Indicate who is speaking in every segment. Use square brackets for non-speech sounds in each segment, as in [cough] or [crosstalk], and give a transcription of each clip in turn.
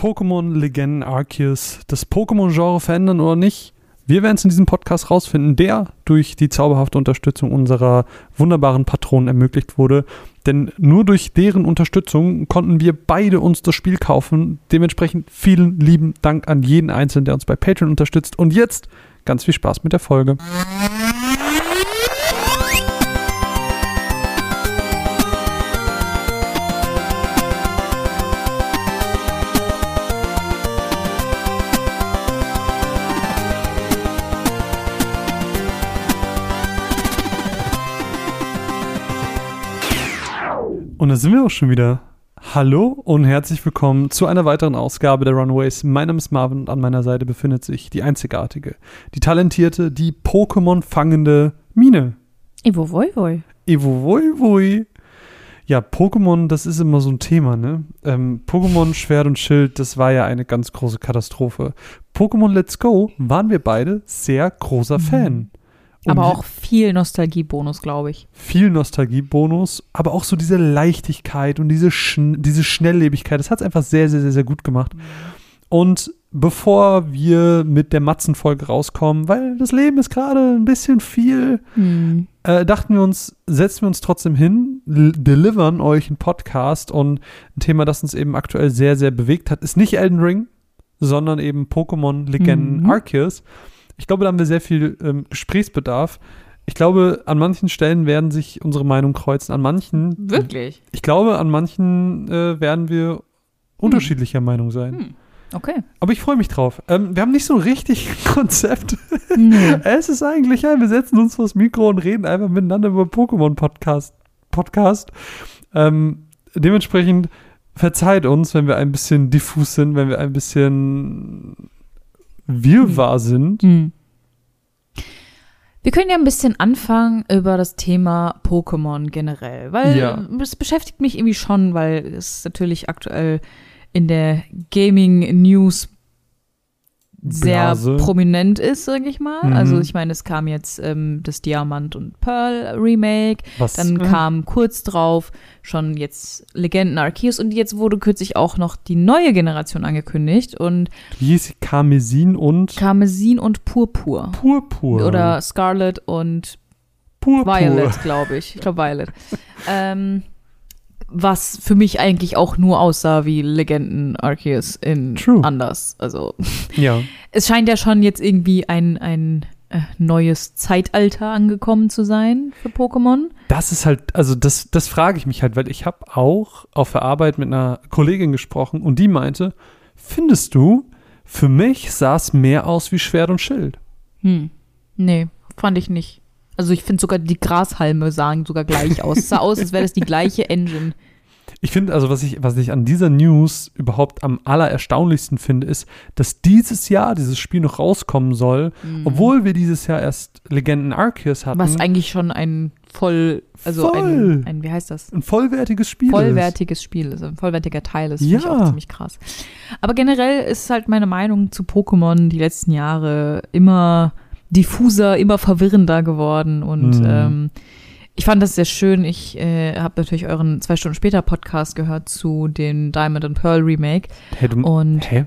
Speaker 1: Pokémon Legenden Arceus das Pokémon-Genre verändern oder nicht? Wir werden es in diesem Podcast rausfinden, der durch die zauberhafte Unterstützung unserer wunderbaren Patronen ermöglicht wurde. Denn nur durch deren Unterstützung konnten wir beide uns das Spiel kaufen. Dementsprechend vielen lieben Dank an jeden Einzelnen, der uns bei Patreon unterstützt. Und jetzt ganz viel Spaß mit der Folge. Und da sind wir auch schon wieder. Hallo und herzlich willkommen zu einer weiteren Ausgabe der Runaways. Mein Name ist Marvin und an meiner Seite befindet sich die einzigartige, die talentierte, die Pokémon fangende Mine.
Speaker 2: Evo Voi Voi.
Speaker 1: Evo Voi Voi. Ja, Pokémon, das ist immer so ein Thema, ne? Ähm, Pokémon Schwert und Schild, das war ja eine ganz große Katastrophe. Pokémon Let's Go waren wir beide sehr großer. Fan.
Speaker 2: Aber auch viel Nostalgiebonus, glaube ich.
Speaker 1: viel Nostalgiebonus, aber auch so diese Leichtigkeit und diese, Schn diese Schnelllebigkeit. Das hat es einfach sehr, sehr, sehr, sehr gut gemacht. Und bevor wir mit der Matzen-Folge rauskommen, weil das Leben ist gerade ein bisschen viel,
Speaker 2: Hm.
Speaker 1: äh, dachten wir uns, setzen wir uns trotzdem hin, delivern euch einen Podcast und ein Thema, das uns eben aktuell sehr, sehr bewegt hat, ist nicht Elden Ring, sondern eben Pokémon Legenden
Speaker 2: Mhm.
Speaker 1: Arceus. Ich glaube, da haben wir sehr viel ähm, Gesprächsbedarf. Ich glaube, an manchen Stellen werden sich unsere Meinungen kreuzen, an manchen,
Speaker 2: Wirklich?
Speaker 1: ich glaube, an manchen äh, werden wir unterschiedlicher Meinung sein.
Speaker 2: Hm. Okay.
Speaker 1: Aber ich freue mich drauf. Ähm, wir haben nicht so ein richtig [laughs] Konzept.
Speaker 2: Nö.
Speaker 1: Es ist eigentlich, ja, wir setzen uns vors Mikro und reden einfach miteinander über Pokémon-Podcast. Podcast. Ähm, dementsprechend verzeiht uns, wenn wir ein bisschen diffus sind, wenn wir ein bisschen wirrwarr sind.
Speaker 2: Hm. Wir können ja ein bisschen anfangen über das Thema Pokémon generell, weil
Speaker 1: Ja.
Speaker 2: es beschäftigt mich irgendwie schon, weil es natürlich aktuell in der Gaming News sehr
Speaker 1: Blase.
Speaker 2: prominent ist, sage ich mal.
Speaker 1: Mhm.
Speaker 2: Also ich meine, es kam jetzt ähm, das Diamant und Pearl Remake,
Speaker 1: Was,
Speaker 2: dann
Speaker 1: äh,
Speaker 2: kam kurz drauf schon jetzt Legenden Arceus und jetzt wurde kürzlich auch noch die neue Generation angekündigt und
Speaker 1: Wie hieß? Karmesin und
Speaker 2: Karmesin und Purpur.
Speaker 1: Purpur.
Speaker 2: Oder Scarlet und
Speaker 1: Purpur.
Speaker 2: Violet, glaube ich. Ich glaube Violet. [laughs] ähm, was für mich eigentlich auch nur aussah wie Legenden Arceus in
Speaker 1: True.
Speaker 2: anders. Also [laughs]
Speaker 1: Ja.
Speaker 2: es scheint ja schon jetzt irgendwie ein, ein äh, neues Zeitalter angekommen zu sein für Pokémon.
Speaker 1: Das ist halt, also das, das frage ich mich halt, weil ich habe auch auf der Arbeit mit einer Kollegin gesprochen und die meinte, findest du, für mich sah es mehr aus wie Schwert und Schild.
Speaker 2: Hm. Nee, fand ich nicht. Also ich finde sogar die Grashalme sahen sogar gleich aus. Es sah aus, als wäre das die gleiche Engine.
Speaker 1: Ich finde, also was ich, was ich an dieser News überhaupt am allererstaunlichsten finde, ist, dass dieses Jahr dieses Spiel noch rauskommen soll, obwohl wir dieses Jahr erst Legenden Arceus hatten.
Speaker 2: Mhm. Was eigentlich schon ein voll, also
Speaker 1: Voll.
Speaker 2: ein, ein, wie heißt das?
Speaker 1: ein vollwertiges Spiel
Speaker 2: Vollwertiges Spiel ist, ein vollwertiger Teil ist, finde ich
Speaker 1: Ja.
Speaker 2: auch ziemlich krass. Aber generell ist halt meine Meinung zu Pokémon die letzten Jahre immer diffuser, immer verwirrender geworden und
Speaker 1: Mhm.
Speaker 2: ähm, ich fand das sehr schön. Ich äh, habe natürlich euren zwei Stunden später Podcast gehört zu dem Diamond and Pearl Remake.
Speaker 1: Hä, du,
Speaker 2: und
Speaker 1: hä?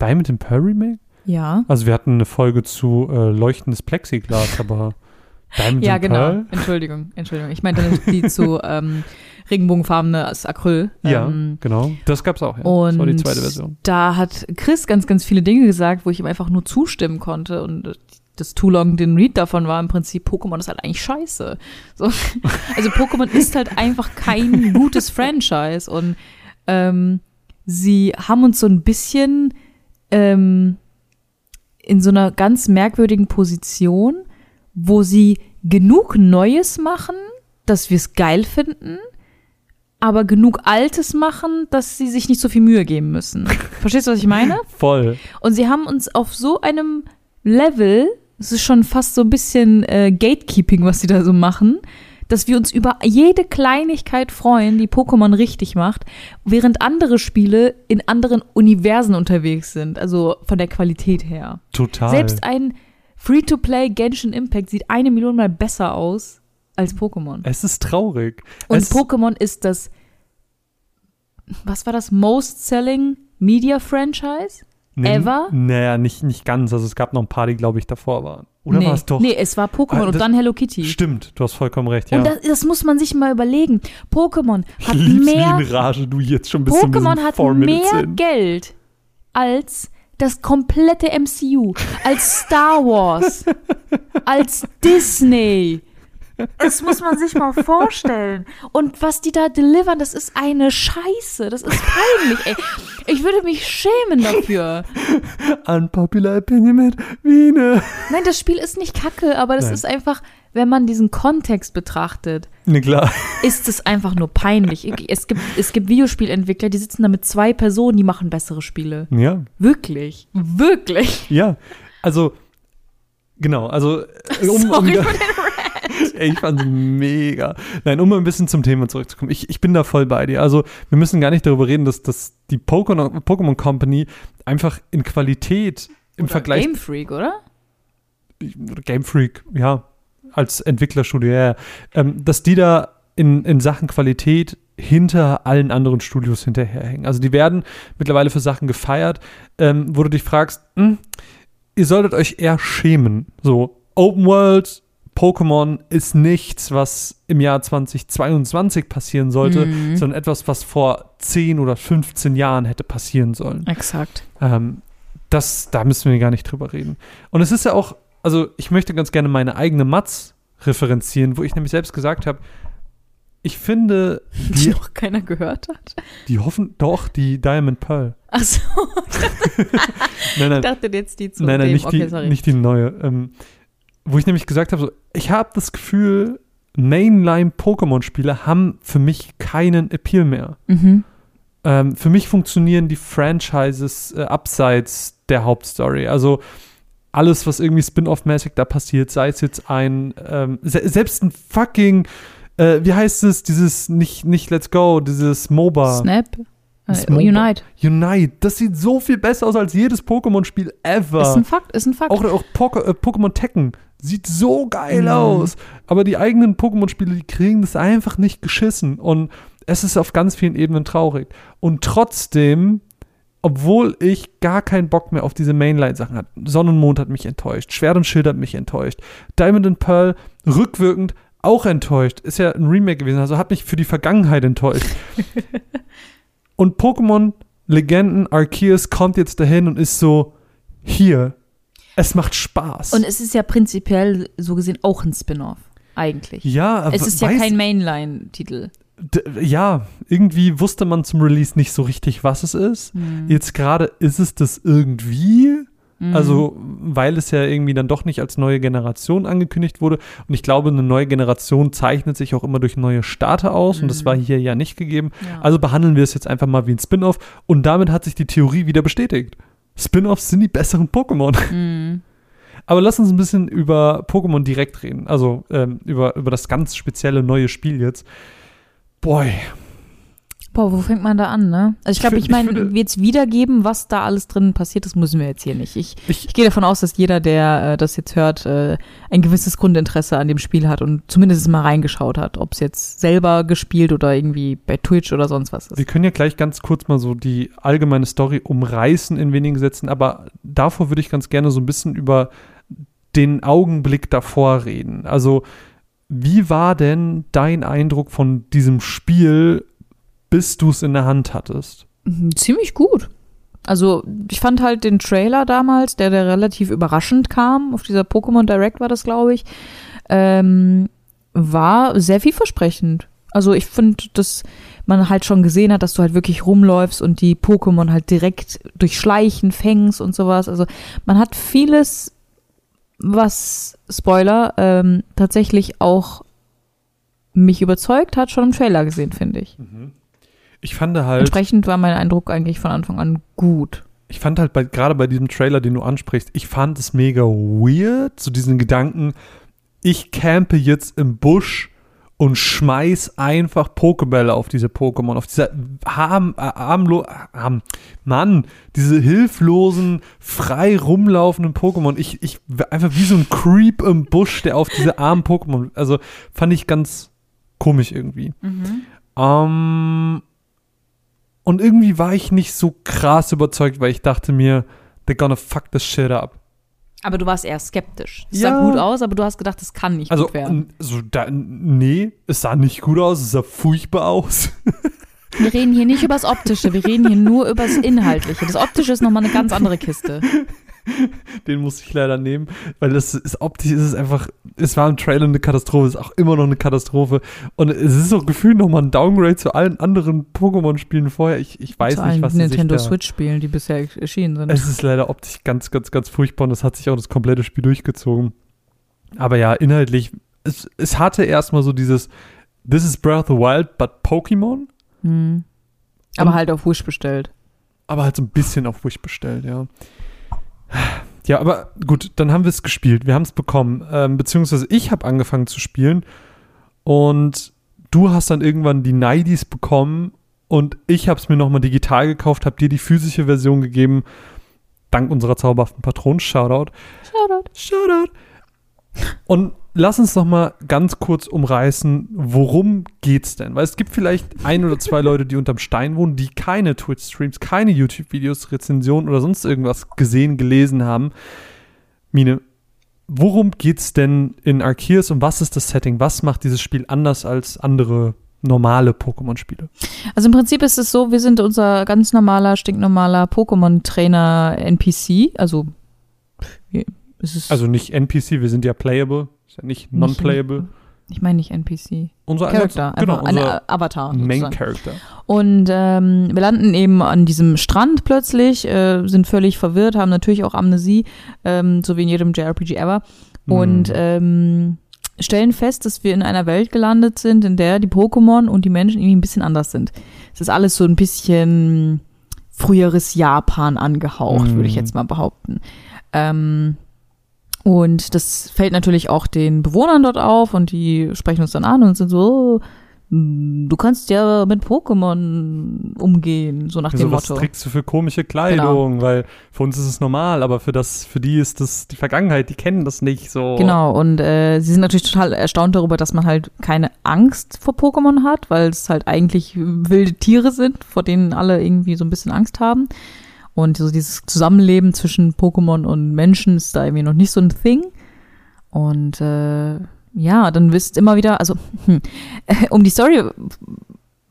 Speaker 1: Diamond and Pearl Remake?
Speaker 2: ja.
Speaker 1: Also wir hatten eine Folge zu äh, leuchtendes Plexiglas, aber [laughs] Diamond
Speaker 2: Ja,
Speaker 1: and
Speaker 2: genau.
Speaker 1: Pearl?
Speaker 2: Entschuldigung, Entschuldigung. Ich meinte die zu [laughs] ähm, regenbogenfarbenes Acryl.
Speaker 1: Ja,
Speaker 2: Ähm,
Speaker 1: genau. Das gab's auch, ja.
Speaker 2: Und
Speaker 1: das war die zweite Version.
Speaker 2: da hat Chris ganz, ganz viele Dinge gesagt, wo ich ihm einfach nur zustimmen konnte. Und das Too Long den Read davon war im Prinzip, Pokémon ist halt eigentlich scheiße. So. [laughs] Also Pokémon ist halt einfach kein gutes Franchise. Und ähm, sie haben uns so ein bisschen ähm, in so einer ganz merkwürdigen Position, wo sie genug Neues machen, dass wir es geil finden, aber genug Altes machen, dass sie sich nicht so viel Mühe geben müssen. [laughs] Verstehst du, was ich meine?
Speaker 1: Voll.
Speaker 2: Und sie haben uns auf so einem Level, es ist schon fast so ein bisschen äh, Gatekeeping, was sie da so machen, dass wir uns über jede Kleinigkeit freuen, die Pokémon richtig macht, während andere Spiele in anderen Universen unterwegs sind, also von der Qualität her.
Speaker 1: Total.
Speaker 2: Selbst ein Free-to-Play Genshin Impact sieht eine Million mal besser aus als Pokémon.
Speaker 1: es ist traurig.
Speaker 2: Und
Speaker 1: es,
Speaker 2: Pokémon ist das, was war das, most selling Media-Franchise
Speaker 1: Nee,
Speaker 2: Ever?
Speaker 1: Naja, nicht, nicht ganz. Also es gab noch ein paar, die, glaube ich, davor waren. Oder
Speaker 2: nee.
Speaker 1: war es doch?
Speaker 2: Nee, es war Pokémon
Speaker 1: Ah,
Speaker 2: und dann Hello Kitty.
Speaker 1: Stimmt, du hast vollkommen recht, ja.
Speaker 2: Und das, das muss man sich mal überlegen. Pokémon hat
Speaker 1: lieb's
Speaker 2: mehr
Speaker 1: Rage, du jetzt schon
Speaker 2: Pokémon hat mehr. Geld als das komplette MCU, als Star Wars, [laughs] als Disney. Das muss man sich mal vorstellen. Und was die da delivern, das ist eine Scheiße. Das ist peinlich, ey. Ich würde mich schämen dafür.
Speaker 1: Unpopular Opinion mit Wiene.
Speaker 2: Nein, das Spiel ist nicht kacke, aber das
Speaker 1: Nein.
Speaker 2: ist einfach, wenn man diesen Kontext betrachtet,
Speaker 1: Ne, klar.
Speaker 2: ist es einfach nur peinlich. Es gibt, es gibt Videospielentwickler, die sitzen da mit zwei Personen, die machen bessere Spiele.
Speaker 1: Ja,
Speaker 2: Wirklich. Wirklich.
Speaker 1: ja. Also, genau, also, äh, um, um,
Speaker 2: Sorry
Speaker 1: da-
Speaker 2: für den.
Speaker 1: Ey, ich fand's mega. Nein, um mal ein bisschen zum Thema zurückzukommen. Ich, ich bin da voll bei dir. Also, wir müssen gar nicht darüber reden, dass, dass die Pokémon, Pokémon Company einfach in Qualität im
Speaker 2: Oder
Speaker 1: Vergleich
Speaker 2: Game Freak, oder?
Speaker 1: Game Freak, ja, als Entwicklerstudio, ja, ja. Ähm, dass die da in, in Sachen Qualität hinter allen anderen Studios hinterherhängen. Also die werden mittlerweile für Sachen gefeiert, ähm, wo du dich fragst, hm, ihr solltet euch eher schämen. So, Open World, Pokémon ist nichts, was im Jahr 2022 passieren sollte,
Speaker 2: Mhm.
Speaker 1: sondern etwas, was vor 10 oder 15 Jahren hätte passieren sollen.
Speaker 2: Exakt.
Speaker 1: Ähm, das, da müssen wir gar nicht drüber reden. Und es ist ja auch, also ich möchte ganz gerne meine eigene Matz referenzieren, wo ich nämlich selbst gesagt habe, ich finde, [laughs]
Speaker 2: Die
Speaker 1: die,
Speaker 2: noch keiner gehört hat.
Speaker 1: die hoffen doch, die Diamond Pearl.
Speaker 2: Achso, [laughs]
Speaker 1: Nein, nein,
Speaker 2: ich dachte jetzt die zu
Speaker 1: nein, nein
Speaker 2: dem.
Speaker 1: nicht,
Speaker 2: okay,
Speaker 1: die,
Speaker 2: sorry.
Speaker 1: nicht die neue. Ähm, wo ich nämlich gesagt habe, so, ich habe das Gefühl, Mainline-Pokémon-Spiele haben für mich keinen Appeal mehr.
Speaker 2: mhm.
Speaker 1: Ähm, für mich funktionieren die Franchises äh, abseits der Hauptstory. Also alles, was irgendwie Spin-off-mäßig da passiert, sei es jetzt ein, ähm, se selbst ein fucking, äh, wie heißt es, dieses, nicht, nicht Let's Go, dieses MOBA.
Speaker 2: Snap.
Speaker 1: MOBA.
Speaker 2: Unite.
Speaker 1: Unite, das sieht so viel besser aus als jedes Pokémon-Spiel ever.
Speaker 2: Ist ein Fakt, ist ein Fakt.
Speaker 1: Auch, auch Poke, äh, Pokémon Tekken sieht so geil
Speaker 2: Mhm.
Speaker 1: aus. Aber die eigenen Pokémon-Spiele, die kriegen das einfach nicht geschissen. Und es ist auf ganz vielen Ebenen traurig. Und trotzdem, obwohl ich gar keinen Bock mehr auf diese Mainline-Sachen hatte, Sonne und Mond hat mich enttäuscht, Schwert und Schild hat mich enttäuscht, Diamond and Pearl rückwirkend auch enttäuscht. Ist ja ein Remake gewesen, also hat mich für die Vergangenheit enttäuscht. [laughs] und Pokémon Legenden Arceus kommt jetzt dahin und ist so, hier, es macht Spaß.
Speaker 2: Und es ist ja prinzipiell so gesehen auch ein Spin-off. Eigentlich.
Speaker 1: ja, aber
Speaker 2: es ist ja kein Mainline-Titel.
Speaker 1: Ja, irgendwie wusste man zum Release nicht so richtig, was es ist.
Speaker 2: Mhm.
Speaker 1: Jetzt gerade ist es das irgendwie.
Speaker 2: Mhm.
Speaker 1: Also, weil es ja irgendwie dann doch nicht als neue Generation angekündigt wurde. Und ich glaube, eine neue Generation zeichnet sich auch immer durch neue Starter aus. Und das
Speaker 2: Mhm.
Speaker 1: war hier ja nicht gegeben.
Speaker 2: Ja.
Speaker 1: Also behandeln wir es jetzt einfach mal wie ein Spin-off. Und damit hat sich die Theorie wieder bestätigt. Spin-offs sind die besseren Pokémon. [laughs]
Speaker 2: Mhm.
Speaker 1: Aber lass uns ein bisschen über Pokémon direkt reden. Also ähm, über, über das ganz spezielle neue Spiel jetzt. Boy,
Speaker 2: Boah, wo fängt man da an, ne? Also ich glaube, ich meine,
Speaker 1: ich
Speaker 2: jetzt wiedergeben, was da alles drin passiert, das müssen wir jetzt hier nicht. Ich,
Speaker 1: ich,
Speaker 2: ich gehe davon aus, dass jeder, der äh, das jetzt hört, äh, ein gewisses Grundinteresse an dem Spiel hat und zumindest mal reingeschaut hat, ob es jetzt selber gespielt oder irgendwie bei Twitch oder sonst was ist.
Speaker 1: wir können ja gleich ganz kurz mal so die allgemeine Story umreißen in wenigen Sätzen, aber davor würde ich ganz gerne so ein bisschen über den Augenblick davor reden. Also, wie war denn dein Eindruck von diesem Spiel, bis du es in der Hand hattest?
Speaker 2: Mhm, Ziemlich gut. Also ich fand halt den Trailer damals, der, der relativ überraschend kam, auf dieser Pokémon Direct war das, glaube ich, ähm, war sehr vielversprechend. Also ich finde, dass man halt schon gesehen hat, dass du halt wirklich rumläufst und die Pokémon halt direkt durch Schleichen fängst und sowas. Also man hat vieles, was, Spoiler, ähm, tatsächlich auch mich überzeugt hat, schon im Trailer gesehen, finde ich.
Speaker 1: Ich fand halt,
Speaker 2: Entsprechend war mein Eindruck eigentlich von Anfang an gut.
Speaker 1: ich fand halt bei, gerade bei diesem Trailer, den du ansprichst, ich fand es mega weird, so diesen Gedanken, ich campe jetzt im Busch und schmeiß einfach Pokebälle auf diese Pokémon, auf diese harm, armlo, arm, Mann, diese hilflosen, frei rumlaufenden Pokémon. Ich, ich, einfach wie so ein Creep im Busch, der auf diese armen Pokémon, also fand ich ganz komisch irgendwie. Ähm, Und irgendwie war ich nicht so krass überzeugt, weil ich dachte mir, they're gonna fuck this shit up.
Speaker 2: Aber du warst eher skeptisch. Es
Speaker 1: Ja.
Speaker 2: sah gut aus, aber du hast gedacht, es kann nicht
Speaker 1: Also,
Speaker 2: gut werden.
Speaker 1: n- so da, nee, es sah nicht gut aus, es sah furchtbar aus. [laughs]
Speaker 2: Wir reden hier nicht über das Optische, wir reden hier nur über das Inhaltliche. Das Optische ist nochmal eine ganz andere Kiste. [laughs] [laughs]
Speaker 1: Den muss ich leider nehmen, weil das ist optisch, ist es einfach, es war im Trailer eine Katastrophe, es ist auch immer noch eine Katastrophe. Und es ist auch gefühlt nochmal ein Downgrade zu allen anderen Pokémon-Spielen vorher. Ich, ich weiß
Speaker 2: Zu
Speaker 1: nicht, was sie sich
Speaker 2: Nintendo Switch-Spielen, die bisher erschienen sind.
Speaker 1: Es ist leider optisch ganz, ganz, ganz furchtbar und es hat sich auch das komplette Spiel durchgezogen. Aber ja, inhaltlich, es, es hatte erstmal so dieses This is Breath of the Wild, but Pokémon,
Speaker 2: Hm. Aber
Speaker 1: Und-
Speaker 2: halt auf Wish bestellt.
Speaker 1: aber halt so ein bisschen auf Wish bestellt, ja. Ja, aber gut, dann haben wir es gespielt, wir haben es bekommen, ähm, beziehungsweise ich habe angefangen zu spielen und du hast dann irgendwann die Nidies bekommen und ich habe es mir nochmal digital gekauft, habe dir die physische Version gegeben, dank unserer zauberhaften Patronen, Shoutout.
Speaker 2: Shoutout.
Speaker 1: Shoutout. Und lass uns noch mal ganz kurz umreißen, worum geht's denn? Weil es gibt vielleicht ein oder zwei Leute, die unterm Stein wohnen, die keine Twitch-Streams, keine YouTube-Videos, Rezensionen oder sonst irgendwas gesehen, gelesen haben. Mine, worum geht's denn in Arceus und was ist das Setting? Was macht dieses Spiel anders als andere normale Pokémon-Spiele?
Speaker 2: Also im Prinzip ist es so, wir sind unser ganz normaler, stinknormaler Pokémon-Trainer-NPC. Also, wie- es ist
Speaker 1: Also nicht NPC, wir sind ja playable, ja nicht non-playable.
Speaker 2: Ich meine nicht NPC.
Speaker 1: Unser
Speaker 2: Charakter,
Speaker 1: genau,
Speaker 2: einfach ein
Speaker 1: unser
Speaker 2: A- Avatar.
Speaker 1: Main
Speaker 2: sozusagen.
Speaker 1: Character.
Speaker 2: Und ähm, wir landen eben an diesem Strand plötzlich, äh, sind völlig verwirrt, haben natürlich auch Amnesie, ähm, so wie in jedem JRPG ever. Und
Speaker 1: Mhm.
Speaker 2: ähm, stellen fest, dass wir in einer Welt gelandet sind, in der die Pokémon und die Menschen irgendwie ein bisschen anders sind. Es ist alles so ein bisschen früheres Japan angehaucht,
Speaker 1: Mhm.
Speaker 2: würde ich jetzt mal behaupten. Ähm, und das fällt natürlich auch den Bewohnern dort auf und die sprechen uns dann an und sind so, oh, du kannst ja mit Pokémon umgehen, so nach dem
Speaker 1: Also was
Speaker 2: Motto.
Speaker 1: trägst du für komische Kleidung? Weil für uns ist es normal, aber für das, für die ist das die Vergangenheit, die kennen das nicht so.
Speaker 2: Genau, und äh, sie sind natürlich total erstaunt darüber, dass man halt keine Angst vor Pokémon hat, weil es halt eigentlich wilde Tiere sind, vor denen alle irgendwie so ein bisschen Angst haben. Und so dieses Zusammenleben zwischen Pokémon und Menschen ist da irgendwie noch nicht so ein Thing. Und äh, ja, dann wisst immer wieder, also hm, [laughs] um die Story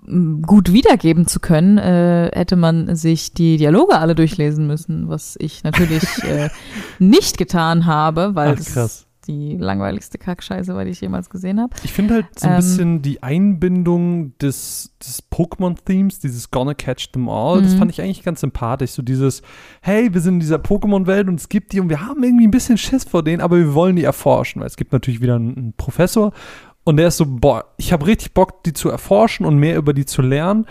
Speaker 2: m, gut wiedergeben zu können, äh, hätte man sich die Dialoge alle durchlesen müssen, was ich natürlich [laughs] äh, nicht getan habe, weil
Speaker 1: Ach, krass.
Speaker 2: Die langweiligste Kackscheiße war, die ich jemals gesehen habe.
Speaker 1: Ich finde halt so ein
Speaker 2: Ähm,
Speaker 1: bisschen die Einbindung des, des Pokémon-Themes, dieses Gonna Catch Them All, das
Speaker 2: Mhm.
Speaker 1: fand ich eigentlich ganz sympathisch. So dieses, hey, wir sind in dieser Pokémon-Welt und es gibt die und wir haben irgendwie ein bisschen Schiss vor denen, aber wir wollen die erforschen, weil es gibt natürlich wieder einen, einen Professor und der ist so, boah, ich habe richtig Bock, die zu erforschen und mehr über die zu lernen.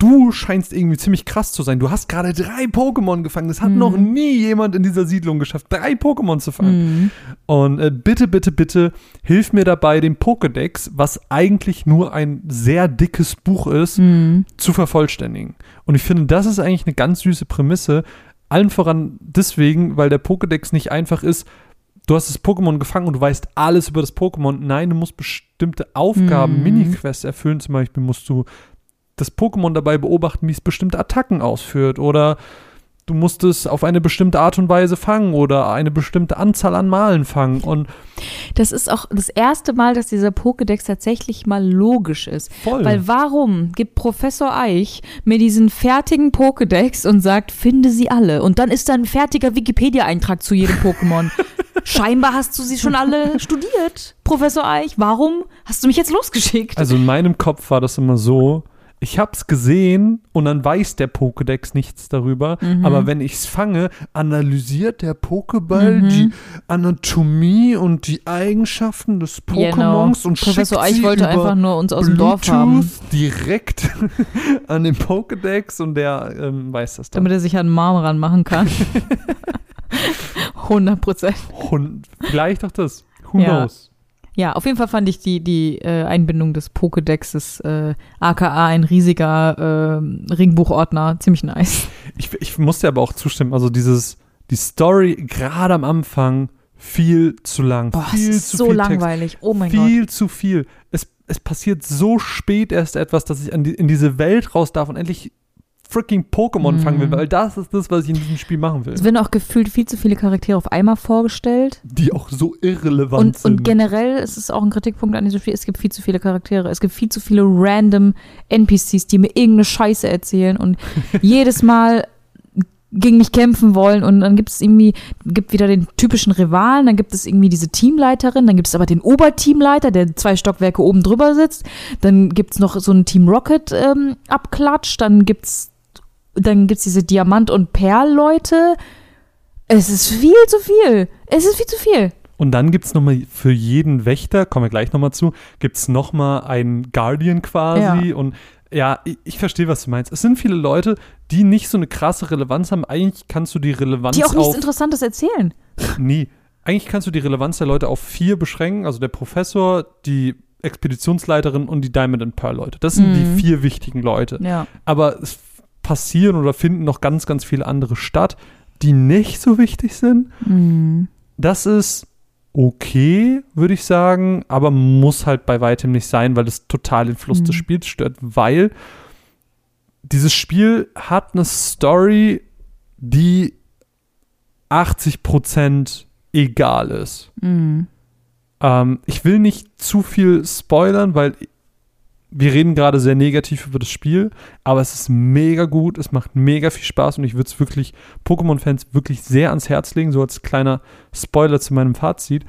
Speaker 1: Du scheinst irgendwie ziemlich krass zu sein. Du hast gerade drei Pokémon gefangen. Das hat
Speaker 2: Mhm.
Speaker 1: noch nie jemand in dieser Siedlung geschafft, drei Pokémon zu fangen.
Speaker 2: Mhm.
Speaker 1: Und äh, bitte, bitte, bitte, hilf mir dabei, den Pokédex, was eigentlich nur ein sehr dickes Buch ist,
Speaker 2: Mhm.
Speaker 1: zu vervollständigen. Und ich finde, das ist eigentlich eine ganz süße Prämisse. Allen voran deswegen, weil der Pokédex nicht einfach ist, du hast das Pokémon gefangen und du weißt alles über das Pokémon. Nein, du musst bestimmte Aufgaben,
Speaker 2: Mhm.
Speaker 1: Mini-Quests erfüllen. Zum Beispiel musst du das Pokémon dabei beobachten, wie es bestimmte Attacken ausführt. Oder du musst es auf eine bestimmte Art und Weise fangen oder eine bestimmte Anzahl an Malen fangen. Und
Speaker 2: Das ist auch das erste Mal, dass dieser Pokédex tatsächlich mal logisch ist.
Speaker 1: voll.
Speaker 2: Weil warum gibt Professor Eich mir diesen fertigen Pokédex und sagt, finde sie alle? Und dann ist da ein fertiger Wikipedia-Eintrag zu jedem Pokémon. [laughs] Scheinbar hast du sie schon alle studiert, Professor Eich. Warum hast du mich jetzt losgeschickt?
Speaker 1: Also in meinem Kopf war das immer so, ich hab's gesehen und dann weiß der Pokédex nichts darüber,
Speaker 2: Mhm.
Speaker 1: aber wenn ich's fange, analysiert der Pokéball
Speaker 2: Mhm.
Speaker 1: die Anatomie und die Eigenschaften des
Speaker 2: Genau.
Speaker 1: Pokémons und
Speaker 2: Professor
Speaker 1: schickt
Speaker 2: Eich
Speaker 1: sie
Speaker 2: wollte
Speaker 1: über
Speaker 2: einfach nur uns aus dem Dorf haben,
Speaker 1: direkt [laughs] an den Pokédex und der ähm, weiß das dann.
Speaker 2: damit er sich an Marm ranmachen kann. [laughs] 100 Prozent.
Speaker 1: Vielleicht auch das. Who
Speaker 2: Ja.
Speaker 1: knows?
Speaker 2: Ja, auf jeden Fall fand ich die, die äh, Einbindung des Pokédexes, äh, aka ein riesiger äh, Ringbuchordner, ziemlich nice.
Speaker 1: Ich, ich musste aber auch zustimmen, also dieses, die Story gerade am Anfang viel zu lang.
Speaker 2: Boah,
Speaker 1: viel
Speaker 2: ist
Speaker 1: zu
Speaker 2: so
Speaker 1: viel Text.
Speaker 2: langweilig. Oh mein Gott.
Speaker 1: viel zu viel. Es, es passiert so spät erst etwas, dass ich an die, in diese Welt raus darf und endlich freaking Pokémon
Speaker 2: Mhm.
Speaker 1: fangen will, weil das ist das, was ich in diesem Spiel machen will.
Speaker 2: Es werden auch gefühlt viel zu viele Charaktere auf einmal vorgestellt.
Speaker 1: Die auch so irrelevant
Speaker 2: Und,
Speaker 1: sind.
Speaker 2: und generell ist es auch ein Kritikpunkt an diesem Spiel, es gibt viel zu viele Charaktere. Es gibt viel zu viele random NPCs, die mir irgendeine Scheiße erzählen und [laughs] jedes Mal gegen mich kämpfen wollen und dann gibt es irgendwie, gibt wieder den typischen Rivalen, dann gibt es irgendwie diese Teamleiterin, dann gibt es aber den Oberteamleiter, der zwei Stockwerke oben drüber sitzt, dann gibt es noch so einen Team Rocket ähm, Abklatsch, dann gibt's dann gibt's diese Diamant- und Perl-Leute. Es ist viel zu viel. Es ist viel zu viel.
Speaker 1: Und dann gibt es nochmal für jeden Wächter, kommen wir gleich nochmal zu, gibt es nochmal einen Guardian quasi.
Speaker 2: Ja.
Speaker 1: Und ja, ich, ich verstehe, was du meinst. Es sind viele Leute, die nicht so eine krasse Relevanz haben. Eigentlich kannst du die Relevanz
Speaker 2: Die auch nichts. Interessantes erzählen.
Speaker 1: Nee, eigentlich kannst du die Relevanz der Leute auf vier beschränken. Also der Professor, die Expeditionsleiterin und die Diamond and Pearl Leute. Das sind
Speaker 2: Mhm.
Speaker 1: die vier wichtigen Leute.
Speaker 2: Ja.
Speaker 1: Aber es passieren oder finden noch ganz, ganz viele andere statt, die nicht so wichtig sind.
Speaker 2: Mhm.
Speaker 1: Das ist okay, würde ich sagen, aber muss halt bei weitem nicht sein, weil es total den Fluss
Speaker 2: Mhm.
Speaker 1: des Spiels stört, weil dieses Spiel hat eine Story, die 80% egal ist.
Speaker 2: Mhm.
Speaker 1: Ähm, ich will nicht zu viel spoilern, weil wir reden gerade sehr negativ über das Spiel, aber es ist mega gut, es macht mega viel Spaß und ich würde es wirklich Pokémon-Fans wirklich sehr ans Herz legen, so als kleiner Spoiler zu meinem Fazit.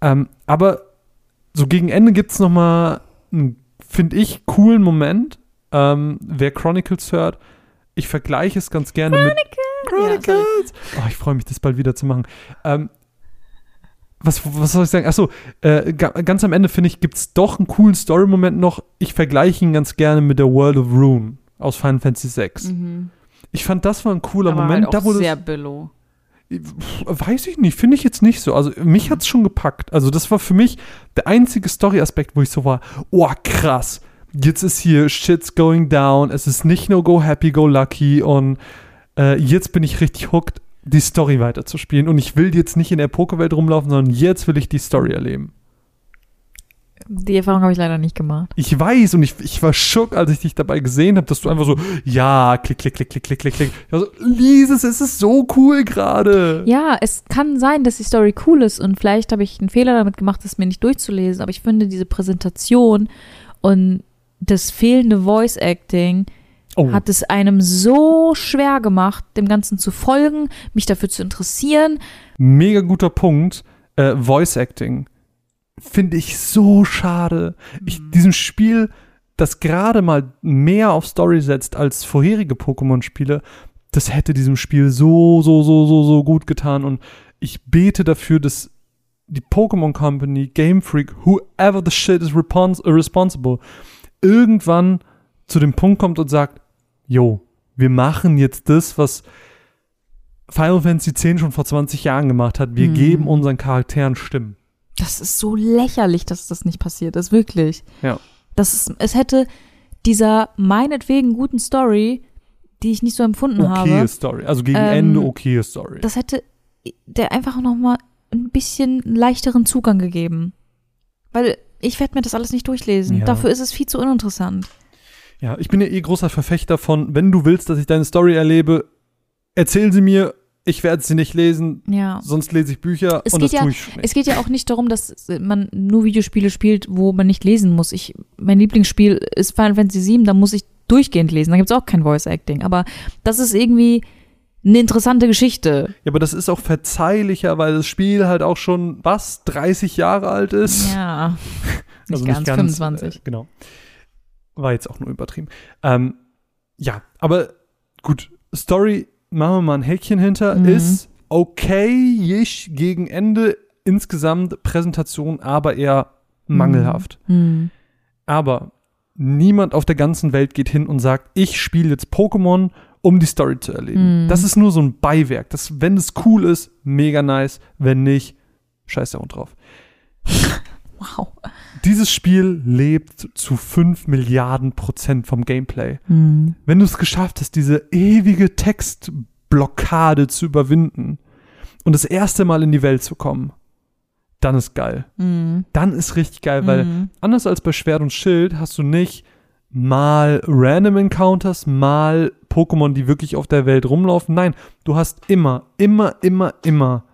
Speaker 1: Ähm, aber so gegen Ende gibt es nochmal einen, finde ich, coolen Moment. Ähm, wer Chronicles hört, ich vergleiche es ganz gerne mit Chronicles. oh, ich freue mich, das bald wieder zu machen. Ähm, was, was soll ich sagen? Achso, äh, ga, ganz am Ende finde ich, gibt es doch einen coolen Story-Moment noch. Ich vergleiche ihn ganz gerne mit der World of Rune aus Final Fantasy VI.
Speaker 2: Mhm.
Speaker 1: Ich fand, das war ein cooler
Speaker 2: Aber
Speaker 1: Moment.
Speaker 2: halt auch
Speaker 1: da wurde
Speaker 2: sehr billow.
Speaker 1: Weiß ich nicht, finde ich jetzt nicht so. Also mich hat es schon gepackt. Also das war für mich der einzige Story-Aspekt, wo ich so war, oh krass, jetzt ist hier Shit's going down, es ist nicht nur go happy, go lucky und äh, jetzt bin ich richtig hooked, die Story weiterzuspielen. Und ich will jetzt nicht in der Pokerwelt rumlaufen, sondern jetzt will ich die Story erleben.
Speaker 2: Die Erfahrung habe ich leider nicht gemacht.
Speaker 1: Ich weiß und ich, ich war schock, als ich dich dabei gesehen habe, dass du einfach so, ja, klick, klick, klick, klick, klick, klick, klick. So, lies es, es ist so cool gerade.
Speaker 2: Ja, es kann sein, dass die Story cool ist und vielleicht habe ich einen Fehler damit gemacht, es mir nicht durchzulesen, aber ich finde diese Präsentation und das fehlende Voice Acting
Speaker 1: Oh.
Speaker 2: hat es einem so schwer gemacht, dem Ganzen zu folgen, mich dafür zu interessieren.
Speaker 1: Mega guter Punkt. Äh, Voice Acting. Finde ich so schade. Ich, diesem Spiel, das gerade mal mehr auf Story setzt als vorherige Pokémon-Spiele, das hätte diesem Spiel so, so, so, so, so gut getan. Und ich bete dafür, dass die Pokémon Company, Game Freak, whoever the shit is respons responsible, irgendwann zu dem Punkt kommt und sagt, jo, wir machen jetzt das, was Final Fantasy X schon vor 20 Jahren gemacht hat. Wir
Speaker 2: Mhm.
Speaker 1: geben unseren Charakteren Stimmen.
Speaker 2: Das ist so lächerlich, dass das nicht passiert ist, wirklich.
Speaker 1: Ja.
Speaker 2: Das ist, es hätte dieser meinetwegen guten Story, die ich nicht so empfunden
Speaker 1: Okay
Speaker 2: habe,
Speaker 1: Story. Also gegen
Speaker 2: Ähm,
Speaker 1: Ende okay Story.
Speaker 2: das hätte der einfach noch mal ein bisschen leichteren Zugang gegeben. Weil ich werde mir das alles nicht durchlesen.
Speaker 1: Ja.
Speaker 2: Dafür ist es viel zu uninteressant.
Speaker 1: Ja, ich bin ja eh großer Verfechter von, wenn du willst, dass ich deine Story erlebe, erzähl sie mir, ich werde sie nicht lesen,
Speaker 2: Ja.
Speaker 1: sonst lese ich Bücher
Speaker 2: Es
Speaker 1: und
Speaker 2: geht
Speaker 1: das
Speaker 2: ja-
Speaker 1: tue ich nicht.
Speaker 2: Es geht ja auch nicht darum, dass man nur Videospiele spielt, wo man nicht lesen muss. Ich, mein Lieblingsspiel ist Final Fantasy VII, da muss ich durchgehend lesen. Da gibt es auch kein Voice Acting. Aber das ist irgendwie eine interessante Geschichte.
Speaker 1: Ja, aber das ist auch verzeihlicher, weil das Spiel halt auch schon, was, 30 Jahre alt ist?
Speaker 2: Ja. [laughs] Nicht
Speaker 1: Also
Speaker 2: ganz, 25.
Speaker 1: Äh, genau. War jetzt auch nur übertrieben. Ähm, ja, aber gut, Story, machen wir mal ein Häkchen hinter,
Speaker 2: Mhm.
Speaker 1: ist okay gegen Ende. Insgesamt Präsentation, aber eher mangelhaft.
Speaker 2: Hm.
Speaker 1: Aber niemand auf der ganzen Welt geht hin und sagt, ich spiele jetzt Pokémon, um die Story zu erleben.
Speaker 2: Mhm.
Speaker 1: Das ist nur so ein Beiwerk. Das, wenn es cool ist, mega nice. Wenn nicht, scheiß der Hund drauf. [laughs]
Speaker 2: Wow.
Speaker 1: Dieses Spiel lebt zu 5 Milliarden Prozent vom Gameplay.
Speaker 2: Hm.
Speaker 1: Wenn du es geschafft hast, diese ewige Textblockade zu überwinden und das erste Mal in die Welt zu kommen, dann ist geil.
Speaker 2: Hm.
Speaker 1: Dann ist richtig geil, weil
Speaker 2: Hm.
Speaker 1: anders als bei Schwert und Schild hast du nicht mal Random Encounters, mal Pokémon, die wirklich auf der Welt rumlaufen. Nein, du hast immer, immer, immer, immer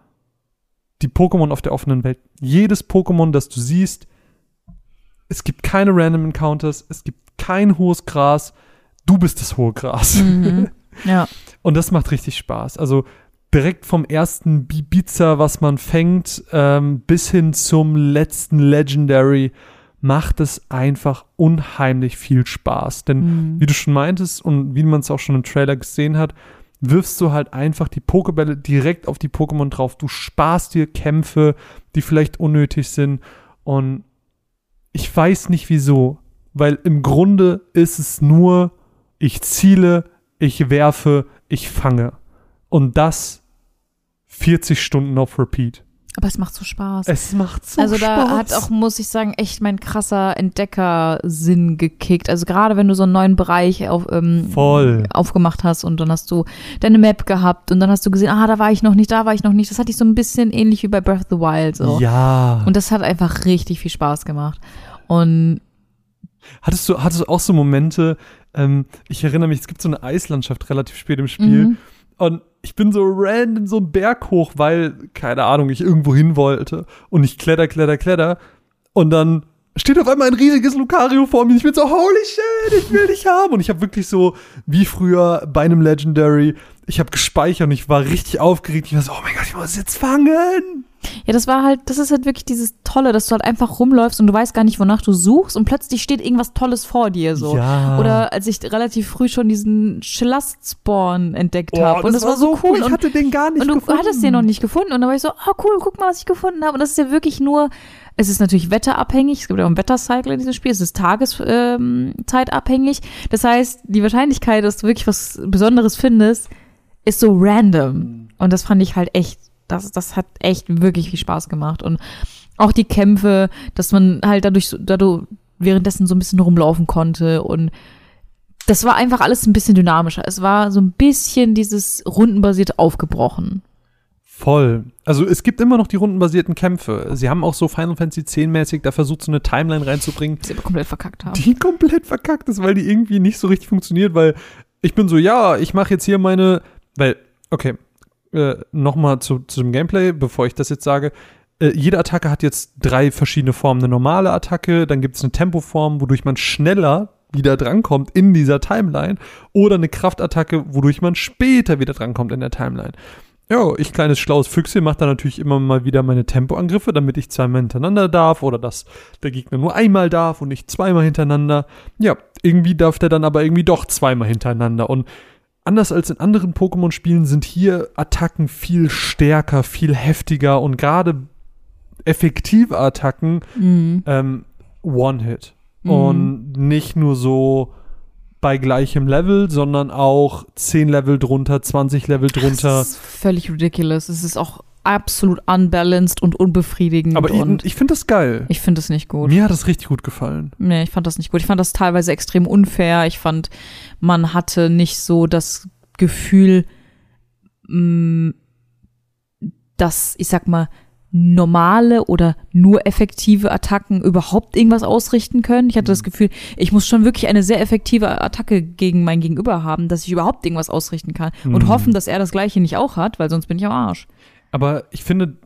Speaker 1: die Pokémon auf der offenen Welt. Jedes Pokémon, das du siehst, es gibt keine Random Encounters, es gibt kein hohes Gras. Du bist das hohe Gras.
Speaker 2: Mhm. [laughs] Ja.
Speaker 1: Und das macht richtig Spaß. Also direkt vom ersten Bibiza, was man fängt, ähm, bis hin zum letzten Legendary, macht es einfach unheimlich viel Spaß. Denn
Speaker 2: Mhm.
Speaker 1: wie du schon meintest und wie man es auch schon im Trailer gesehen hat, wirfst du halt einfach die Pokebälle direkt auf die Pokémon drauf. Du sparst dir Kämpfe, die vielleicht unnötig sind. Und ich weiß nicht wieso, weil im Grunde ist es nur, ich ziele, ich werfe, ich fange. Und das 40 Stunden auf Repeat.
Speaker 2: Aber es macht so Spaß.
Speaker 1: Es macht so
Speaker 2: also da
Speaker 1: Spaß.
Speaker 2: hat auch, muss ich sagen, echt mein krasser Entdeckersinn gekickt. Also gerade wenn du so einen neuen Bereich auf, ähm,
Speaker 1: Voll.
Speaker 2: aufgemacht hast und dann hast du deine Map gehabt und dann hast du gesehen, ah, da war ich noch nicht, da war ich noch nicht. Das hatte ich so ein bisschen ähnlich wie bei Breath of the Wild so.
Speaker 1: Ja.
Speaker 2: Und das hat einfach richtig viel Spaß gemacht. Und
Speaker 1: Hattest du, hattest du auch so Momente, ähm, ich erinnere mich, es gibt so eine Eislandschaft relativ spät im Spiel
Speaker 2: Mhm.
Speaker 1: und ich bin so random so einen Berg hoch, weil, keine Ahnung, ich irgendwo hin wollte und ich kletter, kletter, kletter und dann steht auf einmal ein riesiges Lucario vor mir ich bin so, holy shit, ich will dich haben. Und ich habe wirklich so, wie früher bei einem Legendary, ich habe gespeichert und ich war richtig aufgeregt, ich war so, oh mein Gott, ich muss jetzt fangen.
Speaker 2: Ja, das war halt, das ist halt wirklich dieses Tolle, dass du halt einfach rumläufst und du weißt gar nicht, wonach du suchst und plötzlich steht irgendwas Tolles vor dir so.
Speaker 1: Ja.
Speaker 2: Oder als ich relativ früh schon diesen Schlast-Spawn entdeckt
Speaker 1: Oh,
Speaker 2: habe. Und das war so cool.
Speaker 1: Ich
Speaker 2: und,
Speaker 1: hatte den gar nicht
Speaker 2: und du
Speaker 1: gefunden.
Speaker 2: hattest den noch nicht gefunden. Und da war ich so, oh cool, guck mal, was ich gefunden habe. Und das ist ja wirklich nur, es ist natürlich wetterabhängig. Es gibt ja auch einen Wettercycle in diesem Spiel. Es ist tageszeitabhängig. Ähm, das heißt, die Wahrscheinlichkeit, dass du wirklich was Besonderes findest, ist so random. Und das fand ich halt echt, das, das hat echt wirklich viel Spaß gemacht. Und auch die Kämpfe, dass man halt dadurch, dadurch währenddessen so ein bisschen rumlaufen konnte und das war einfach alles ein bisschen dynamischer. Es war so ein bisschen dieses rundenbasiert aufgebrochen.
Speaker 1: Voll. Also es gibt immer noch die rundenbasierten Kämpfe. Sie haben auch so Final Fantasy X mäßig da versucht, so eine Timeline reinzubringen,
Speaker 2: Die sie aber komplett verkackt haben.
Speaker 1: die komplett verkackt ist, weil die irgendwie nicht so richtig funktioniert, weil ich bin so, ja, ich mache jetzt hier meine, weil, okay, äh, nochmal zu, zu dem Gameplay, bevor ich das jetzt sage. Äh, jede Attacke hat jetzt drei verschiedene Formen. Eine normale Attacke, dann gibt es eine Tempoform, wodurch man schneller wieder drankommt in dieser Timeline oder eine Kraftattacke, wodurch man später wieder drankommt in der Timeline. Ja, ich kleines schlaues Füchschen mache da natürlich immer mal wieder meine Tempoangriffe, damit ich zweimal hintereinander darf oder dass der Gegner nur einmal darf und nicht zweimal hintereinander. Ja, irgendwie darf der dann aber irgendwie doch zweimal hintereinander. Und anders als in anderen Pokémon-Spielen sind hier Attacken viel stärker, viel heftiger und gerade effektive Attacken
Speaker 2: Mhm.
Speaker 1: ähm, One-Hit.
Speaker 2: Mhm.
Speaker 1: Und nicht nur so bei gleichem Level, sondern auch 10 Level drunter, 20 Level drunter.
Speaker 2: Das ist völlig ridiculous. Es ist auch absolut unbalanced und unbefriedigend.
Speaker 1: Aber
Speaker 2: und
Speaker 1: ich, ich finde das geil.
Speaker 2: ich finde es nicht gut.
Speaker 1: Mir hat das richtig gut gefallen.
Speaker 2: Nee, ich fand das nicht gut. Ich fand das teilweise extrem unfair. Ich fand, man hatte nicht so das Gefühl, mh, dass, ich sag mal, normale oder nur effektive Attacken überhaupt irgendwas ausrichten können. Ich hatte das Gefühl, ich muss schon wirklich eine sehr effektive Attacke gegen mein Gegenüber haben, dass ich überhaupt irgendwas ausrichten kann. Und
Speaker 1: Mhm.
Speaker 2: hoffen, dass er das gleiche nicht auch hat, weil sonst bin ich am Arsch.
Speaker 1: Aber ich finde,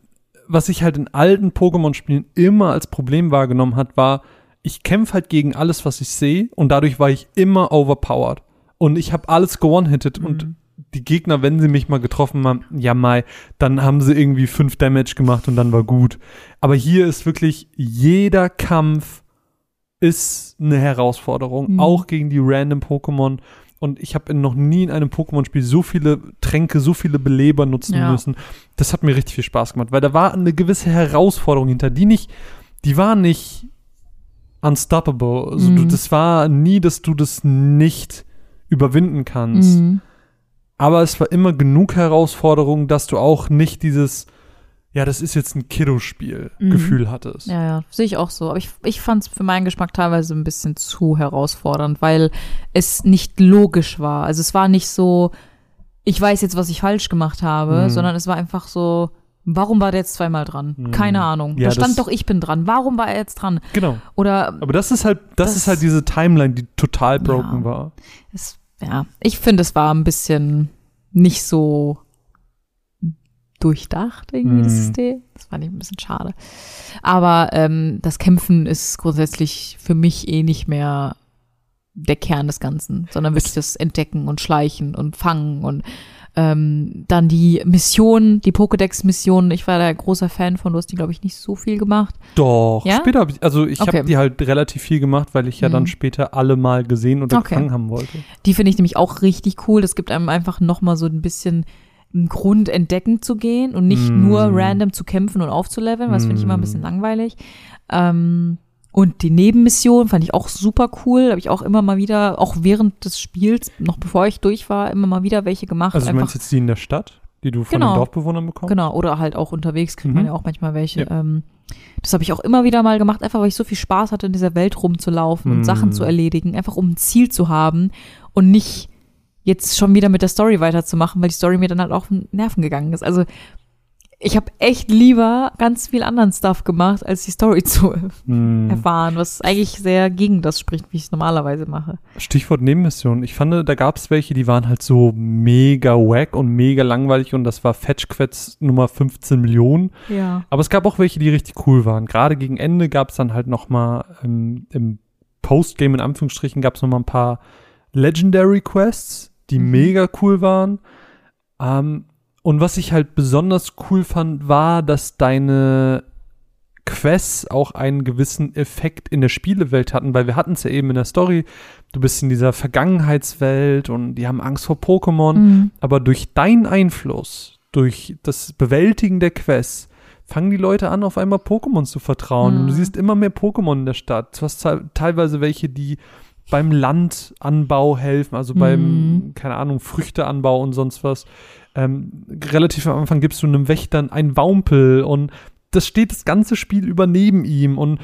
Speaker 1: was ich halt in alten Pokémon-Spielen immer als Problem wahrgenommen hat, war, ich kämpfe halt gegen alles, was ich sehe und dadurch war ich immer overpowered. Und ich habe alles gewonnen-hitted und die Gegner, wenn sie mich mal getroffen haben, ja mai, dann haben sie irgendwie fünf Damage gemacht und dann war gut. Aber hier ist wirklich jeder Kampf ist eine Herausforderung,
Speaker 2: Mhm.
Speaker 1: auch gegen die random Pokémon. Und ich habe noch nie in einem Pokémon-Spiel so viele Tränke, so viele Beleber nutzen
Speaker 2: Ja.
Speaker 1: müssen. Das hat mir richtig viel Spaß gemacht, weil da war eine gewisse Herausforderung hinter, die nicht, die war nicht unstoppable. Also du,
Speaker 2: Mhm.
Speaker 1: das war nie, dass du das nicht überwinden kannst.
Speaker 2: Mhm.
Speaker 1: Aber es war immer genug Herausforderung, dass du auch nicht dieses, ja, das ist jetzt ein Kiddo-Spiel,
Speaker 2: Mhm.
Speaker 1: Gefühl hattest.
Speaker 2: Ja, ja, sehe ich auch so. Aber ich, ich fand es für meinen Geschmack teilweise ein bisschen zu herausfordernd, weil es nicht logisch war. Also es war nicht so, ich weiß jetzt, was ich falsch gemacht habe,
Speaker 1: Mhm.
Speaker 2: sondern es war einfach so, Warum war der jetzt zweimal dran?
Speaker 1: Hm.
Speaker 2: Keine Ahnung.
Speaker 1: Ja,
Speaker 2: da stand doch, ich bin dran. Warum war er jetzt dran?
Speaker 1: Genau.
Speaker 2: Oder
Speaker 1: Aber das ist halt, das,
Speaker 2: Das-
Speaker 1: ist halt diese Timeline, die total broken
Speaker 2: Ja.
Speaker 1: war.
Speaker 2: es, ja, ich finde, es war ein bisschen nicht so durchdacht, irgendwie, das
Speaker 1: Mhm.
Speaker 2: System. Das fand ich ein bisschen schade. Aber ähm, das Kämpfen ist grundsätzlich für mich eh nicht mehr der Kern des Ganzen, sondern wirklich das Entdecken und Schleichen und Fangen und ähm, dann die Mission, die Pokédex-Mission. Ich war da großer Fan von, du hast die, glaube ich, nicht so viel gemacht.
Speaker 1: Doch,
Speaker 2: Ja?
Speaker 1: später habe ich, also ich
Speaker 2: Okay.
Speaker 1: habe die halt relativ viel gemacht, weil ich ja dann
Speaker 2: Mhm.
Speaker 1: später alle mal gesehen oder
Speaker 2: Okay.
Speaker 1: gefangen haben wollte.
Speaker 2: Die finde ich nämlich auch richtig cool. Das gibt einem einfach nochmal so ein bisschen einen Grund, entdecken zu gehen und nicht
Speaker 1: Mm.
Speaker 2: nur random zu kämpfen und aufzuleveln, was finde ich immer ein
Speaker 1: Mm.
Speaker 2: bisschen langweilig. Ähm, und die Nebenmission fand ich auch super cool. Habe ich auch immer mal wieder, auch während des Spiels, noch bevor ich durch war, immer mal wieder welche gemacht.
Speaker 1: Also du meinst jetzt die in der Stadt, die du von
Speaker 2: Genau.
Speaker 1: den Dorfbewohnern bekommst?
Speaker 2: Genau, oder halt auch unterwegs kriegt man
Speaker 1: Mhm.
Speaker 2: ja auch manchmal welche.
Speaker 1: Ja.
Speaker 2: Ähm, das habe ich auch immer wieder mal gemacht, einfach weil ich so viel Spaß hatte, in dieser Welt rumzulaufen und
Speaker 1: Mhm.
Speaker 2: Sachen zu erledigen, einfach um ein Ziel zu haben und nicht jetzt schon wieder mit der Story weiterzumachen, weil die Story mir dann halt auch auf den Nerven gegangen ist. Also ich habe echt lieber ganz viel anderen Stuff gemacht, als die Story [laughs] zu
Speaker 1: Hm.
Speaker 2: erfahren, was eigentlich sehr gegen das spricht, wie ich es normalerweise mache.
Speaker 1: Stichwort Nebenmission. Ich fand, da gab es welche, die waren halt so mega wack und mega langweilig und das war Fetchquetz Nummer 15 Millionen.
Speaker 2: Ja.
Speaker 1: Aber es gab auch welche, die richtig cool waren. Gerade gegen Ende gab es dann halt noch mal ähm, im Postgame in Anführungsstrichen gab es noch mal ein paar Legendary Quests, die
Speaker 2: Mhm.
Speaker 1: mega cool waren. Ähm, und was ich halt besonders cool fand, war, dass deine Quests auch einen gewissen Effekt in der Spielewelt hatten, weil wir hatten es ja eben in der Story, du bist in dieser Vergangenheitswelt und die haben Angst vor Pokémon,
Speaker 2: Mhm.
Speaker 1: aber durch deinen Einfluss, durch das Bewältigen der Quests, fangen die Leute an, auf einmal Pokémon zu vertrauen. Und du
Speaker 2: Mhm.
Speaker 1: siehst immer mehr Pokémon in der Stadt. Du hast te- teilweise welche, die beim Landanbau helfen, also beim,
Speaker 2: Mhm.
Speaker 1: keine Ahnung, Früchteanbau und sonst was. Ähm, relativ am Anfang gibst du einem Wächtern einen Wampel und das steht das ganze Spiel über neben ihm und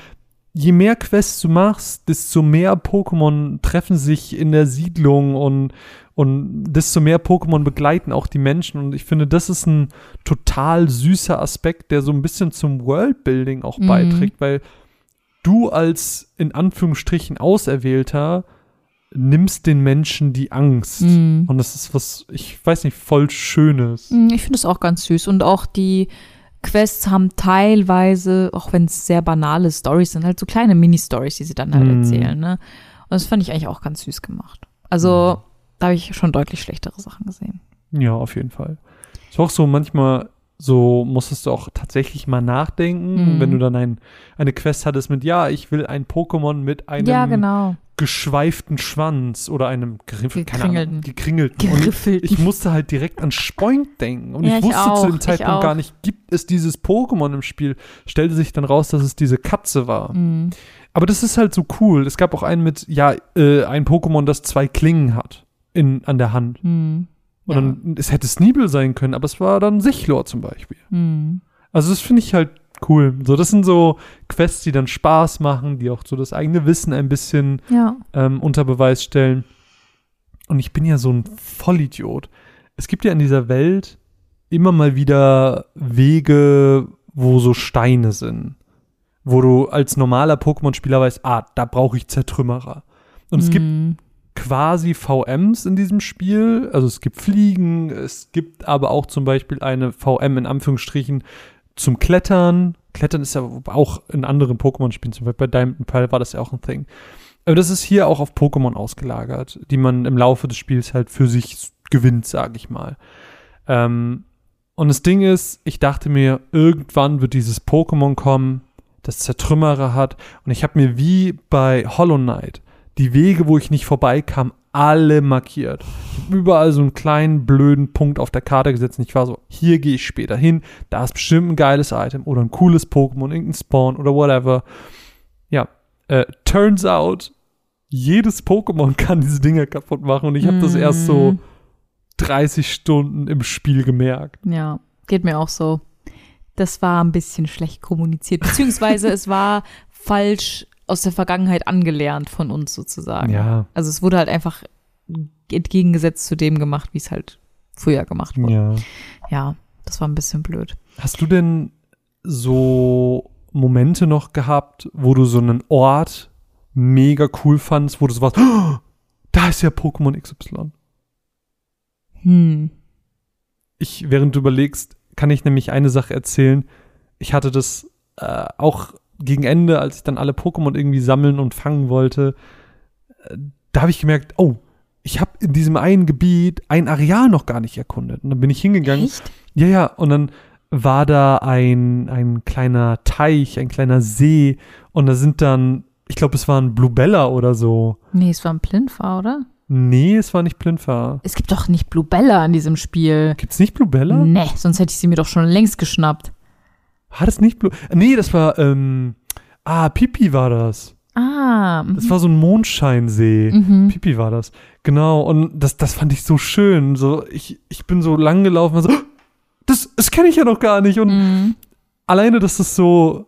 Speaker 1: je mehr Quests du machst, desto mehr Pokémon treffen sich in der Siedlung und, und desto mehr Pokémon begleiten auch die Menschen. Und ich finde, das ist ein total süßer Aspekt, der so ein bisschen zum Worldbuilding auch
Speaker 2: Mhm.
Speaker 1: beiträgt, weil du als in Anführungsstrichen Auserwählter nimmst den Menschen die Angst.
Speaker 2: Mhm.
Speaker 1: Und das ist was, ich weiß nicht, voll Schönes.
Speaker 2: Mm, Ich finde es auch ganz süß. Und auch die Quests haben teilweise, auch wenn es sehr banale Stories sind, halt so kleine Mini-Stories, die sie dann halt
Speaker 1: Mm.
Speaker 2: erzählen. Ne? Und das fand ich eigentlich auch ganz süß gemacht. Also, da habe ich schon deutlich schlechtere Sachen gesehen.
Speaker 1: Ja, auf jeden Fall. Ist auch so, manchmal so musstest du auch tatsächlich mal nachdenken,
Speaker 2: Mhm.
Speaker 1: wenn du dann ein, eine Quest hattest mit, ja, ich will ein Pokémon mit einem
Speaker 2: ja, genau.
Speaker 1: geschweiften Schwanz oder einem Griffel, keine Ahnung,
Speaker 2: Gekringelten.
Speaker 1: gekringelten. Und
Speaker 2: Geriffelt.
Speaker 1: ich musste halt direkt an Spoink denken. Und
Speaker 2: Ja,
Speaker 1: ich
Speaker 2: ich
Speaker 1: wusste zu
Speaker 2: auch,
Speaker 1: dem
Speaker 2: ich
Speaker 1: Zeitpunkt gar nicht, gibt es dieses Pokémon im Spiel. Stellte sich dann raus, dass es diese Katze war.
Speaker 2: Mm.
Speaker 1: Aber das ist halt so cool. Es gab auch einen mit, ja, äh, ein Pokémon, das zwei Klingen hat in, an der Hand.
Speaker 2: Mm.
Speaker 1: Und
Speaker 2: Ja.
Speaker 1: dann, es hätte Sneebel sein können, aber es war dann Sichlor zum Beispiel.
Speaker 2: Mm.
Speaker 1: Also das finde ich halt cool. So, das sind so Quests, die dann Spaß machen, die auch so das eigene Wissen ein bisschen
Speaker 2: Ja.
Speaker 1: ähm, unter Beweis stellen. Und ich bin ja so ein Vollidiot. Es gibt ja in dieser Welt immer mal wieder Wege, wo so Steine sind. Wo du als normaler Pokémon-Spieler weißt, ah, da brauche ich Zertrümmerer. Und es gibt
Speaker 2: Mm.
Speaker 1: Quasi VMs in diesem Spiel. Also es gibt Fliegen, es gibt aber auch zum Beispiel eine VM in Anführungsstrichen zum Klettern. Klettern ist ja auch in anderen Pokémon-Spielen, zum Beispiel bei Diamond Pearl war das ja auch ein Thing. Aber das ist hier auch auf Pokémon ausgelagert, die man im Laufe des Spiels halt für sich gewinnt, sage ich mal. Ähm, und das Ding ist, ich dachte mir, irgendwann wird dieses Pokémon kommen, das Zertrümmerer hat. Und ich habe mir wie bei Hollow Knight die Wege, wo ich nicht vorbeikam, alle markiert. Überall so einen kleinen blöden Punkt auf der Karte gesetzt und ich war so, hier gehe ich später hin, da ist bestimmt ein geiles Item oder ein cooles Pokémon, irgendein Spawn oder whatever. Ja, äh, turns out, jedes Pokémon [laughs] kann diese Dinger kaputt machen und ich habe das erst so
Speaker 2: Mm.
Speaker 1: 30 Stunden im Spiel gemerkt.
Speaker 2: Ja, geht mir auch so. Das war ein bisschen schlecht kommuniziert, beziehungsweise es war falsch aus der Vergangenheit angelernt von uns sozusagen.
Speaker 1: Ja,
Speaker 2: Also es wurde halt einfach entgegengesetzt zu dem gemacht, wie es halt früher gemacht wurde.
Speaker 1: ja.
Speaker 2: Ja, Das war ein bisschen blöd.
Speaker 1: Hast du denn so Momente noch gehabt, wo du so einen Ort mega cool fandst, wo du so warst, "Oh, da ist ja Pokémon XY.
Speaker 2: Hm.
Speaker 1: Ich, während du überlegst, kann ich nämlich eine Sache erzählen. Ich hatte das äh, auch gegen Ende, als ich dann alle Pokémon irgendwie sammeln und fangen wollte, äh, da habe ich gemerkt, oh, ich habe in diesem einen Gebiet ein Areal noch gar nicht erkundet. Und dann bin ich hingegangen.
Speaker 2: Echt?
Speaker 1: Ja, ja, und dann war da ein, ein kleiner Teich, ein kleiner See und da sind dann, ich glaube, es waren Bluebella oder so.
Speaker 2: Nee, es war ein Plinfa, oder?
Speaker 1: Nee, es war nicht Plinfa.
Speaker 2: Es gibt doch nicht Bluebella in diesem Spiel.
Speaker 1: Gibt's nicht Bluebella?
Speaker 2: Nee, sonst hätte ich sie mir doch schon längst geschnappt.
Speaker 1: War das nicht Blue? Nee, das war, ähm, ah, Pipi war das.
Speaker 2: Ah.
Speaker 1: Das war so ein Mondscheinsee.
Speaker 2: mhm.
Speaker 1: Pipi war das. Genau, und das, das fand ich so schön. So, ich, ich bin so lang gelaufen, so, "Oh, das, das kenne ich ja noch gar nicht. Und
Speaker 2: Mhm.
Speaker 1: alleine, dass das so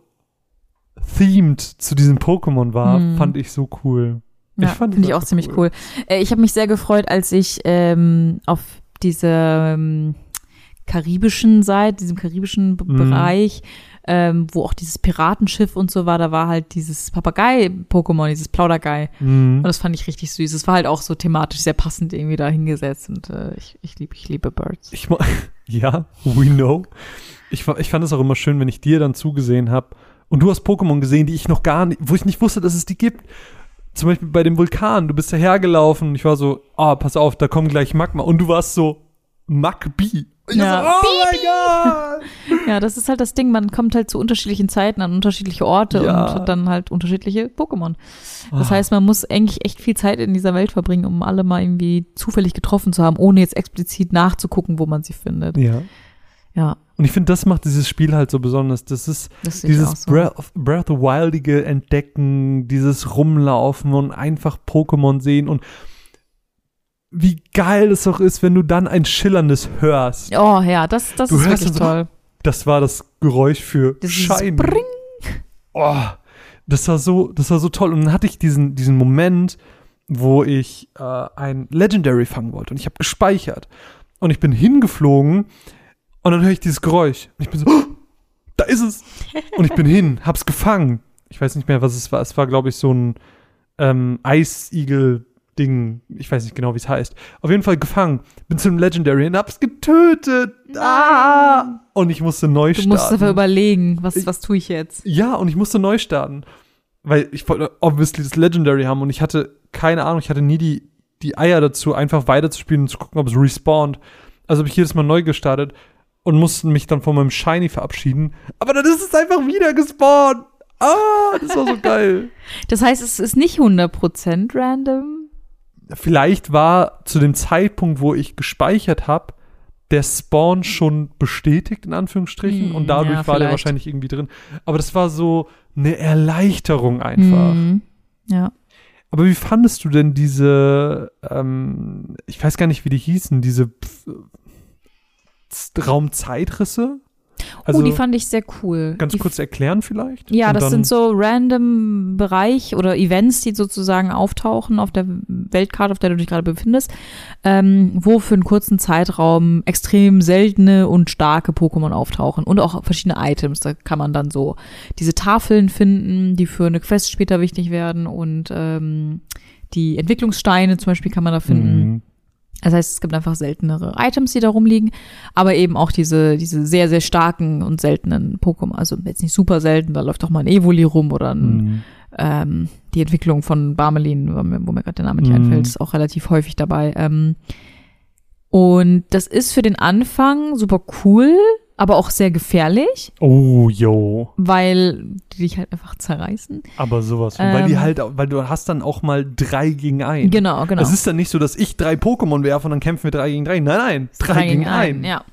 Speaker 1: themed zu diesem Pokémon war,
Speaker 2: Mhm.
Speaker 1: fand ich so cool.
Speaker 2: Ja,
Speaker 1: Ich fand
Speaker 2: finde ich auch
Speaker 1: einfach
Speaker 2: ziemlich
Speaker 1: cool.
Speaker 2: cool. Äh, ich habe mich sehr gefreut, als ich ähm, auf dieser ähm, karibischen Seite, diesem karibischen
Speaker 1: Mhm.
Speaker 2: Bereich, ähm, wo auch dieses Piratenschiff und so war, da war halt dieses Papagei-Pokémon, dieses Plaudergei.
Speaker 1: Mhm.
Speaker 2: Und das fand ich richtig süß. Es war halt auch so thematisch sehr passend irgendwie da hingesetzt und äh, ich, ich liebe ich liebe Birds.
Speaker 1: Ich, [laughs] ja, we know. Ich, ich fand es auch immer schön, wenn ich dir dann zugesehen habe und du hast Pokémon gesehen, die ich noch gar nicht, wo ich nicht wusste, dass es die gibt. Zum Beispiel bei dem Vulkan, du bist dahergelaufen und ich war so, ah, pass auf, da kommt gleich Magma. Und du warst so, Magbi. Und ich
Speaker 2: Ja.
Speaker 1: so, oh mein Gott. [laughs]
Speaker 2: Ja, das ist halt das Ding, man kommt halt zu unterschiedlichen Zeiten an unterschiedliche Orte
Speaker 1: Ja.
Speaker 2: und hat dann halt unterschiedliche Pokémon. Das
Speaker 1: Ah.
Speaker 2: heißt, man muss eigentlich echt viel Zeit in dieser Welt verbringen, um alle mal irgendwie zufällig getroffen zu haben, ohne jetzt explizit nachzugucken, wo man sie findet.
Speaker 1: Ja.
Speaker 2: Ja,
Speaker 1: Und ich finde, das macht dieses Spiel halt so besonders. Das ist
Speaker 2: das
Speaker 1: dieses
Speaker 2: so.
Speaker 1: Breath, of, Breath of Wildige Entdecken, dieses Rumlaufen und einfach Pokémon sehen und wie geil es auch ist, wenn du dann ein schillerndes hörst.
Speaker 2: Oh ja, das, das
Speaker 1: Du
Speaker 2: ist wirklich toll.
Speaker 1: Das war das Geräusch für.
Speaker 2: Spring.
Speaker 1: Oh, das war so, das war so toll. Und dann hatte ich diesen, diesen Moment, wo ich äh, ein Legendary fangen wollte und ich habe gespeichert und ich bin hingeflogen und dann höre ich dieses Geräusch und ich bin so, oh, da ist es [laughs] und ich bin hin, hab's gefangen. Ich weiß nicht mehr, was es war. Es war, glaube ich, so ein ähm, Eisigel-Ding. Ich weiß nicht genau, wie es heißt. Auf jeden Fall gefangen. Bin zu einem Legendary und hab's getötet. Ah! Und ich musste neu
Speaker 2: Du
Speaker 1: starten.
Speaker 2: musst aber überlegen, was, was tue ich jetzt?
Speaker 1: Ja, und ich musste neu starten. Weil ich wollte obviously das Legendary haben und ich hatte keine Ahnung, ich hatte nie die, die Eier dazu, einfach weiterzuspielen und zu gucken, ob es respawnt. Also habe ich jedes Mal neu gestartet und musste mich dann von meinem Shiny verabschieden. Aber dann ist es einfach wieder gespawnt. Ah, das war so geil. [laughs]
Speaker 2: Das heißt, es ist nicht 100% random.
Speaker 1: Vielleicht war zu dem Zeitpunkt, wo ich gespeichert habe, der Spawn schon bestätigt, in Anführungsstrichen,
Speaker 2: Hm,
Speaker 1: und dadurch
Speaker 2: ja,
Speaker 1: war der wahrscheinlich irgendwie drin. Aber das war so eine Erleichterung einfach.
Speaker 2: Mhm. Ja.
Speaker 1: Aber wie fandest du denn diese, ähm, ich weiß gar nicht, wie die hießen, diese Raumzeitrisse? Also
Speaker 2: oh, die fand ich sehr cool.
Speaker 1: ganz
Speaker 2: die
Speaker 1: kurz erklären vielleicht?
Speaker 2: Ja, das sind so random Bereich oder Events, die sozusagen auftauchen auf der Weltkarte, auf der du dich gerade befindest, ähm, wo für einen kurzen Zeitraum extrem seltene und starke Pokémon auftauchen und auch verschiedene Items. Da kann man dann so diese Tafeln finden, die für eine Quest später wichtig werden und ähm, die Entwicklungssteine zum Beispiel kann man da finden.
Speaker 1: Mhm.
Speaker 2: Das heißt, es gibt einfach seltenere Items, die da rumliegen, aber eben auch diese, diese sehr, sehr starken und seltenen Pokémon. Also jetzt nicht super selten, da läuft doch mal ein Evoli rum oder ein,
Speaker 1: Mhm.
Speaker 2: ähm, die Entwicklung von Barmelin, wo mir, gerade der Name nicht
Speaker 1: Mhm.
Speaker 2: einfällt, ist auch relativ häufig dabei. Ähm, und das ist für den Anfang super cool, aber auch sehr gefährlich,
Speaker 1: Oh, yo.
Speaker 2: weil die dich halt einfach zerreißen.
Speaker 1: Aber sowas. von, weil die
Speaker 2: Ähm.
Speaker 1: halt, weil du hast dann auch mal drei gegen ein.
Speaker 2: Genau, genau.
Speaker 1: Es ist dann nicht so, dass ich drei Pokémon werfe und dann kämpfen wir drei gegen drei. Nein, nein. Drei, gegen ein.
Speaker 2: Ja.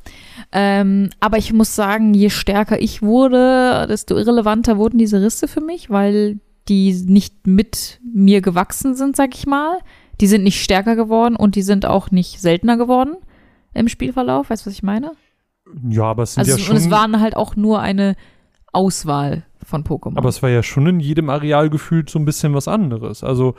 Speaker 2: Ähm, aber ich muss sagen, je stärker ich wurde, desto irrelevanter wurden diese Risse für mich, weil die nicht mit mir gewachsen sind, sag ich mal. Die sind nicht stärker geworden und die sind auch nicht seltener geworden im Spielverlauf. Weißt du, was ich meine?
Speaker 1: Ja, aber es sind
Speaker 2: Also
Speaker 1: ja schon.
Speaker 2: und es waren halt auch nur eine Auswahl von Pokémon.
Speaker 1: aber es war ja schon in jedem Areal gefühlt so ein bisschen was anderes. Also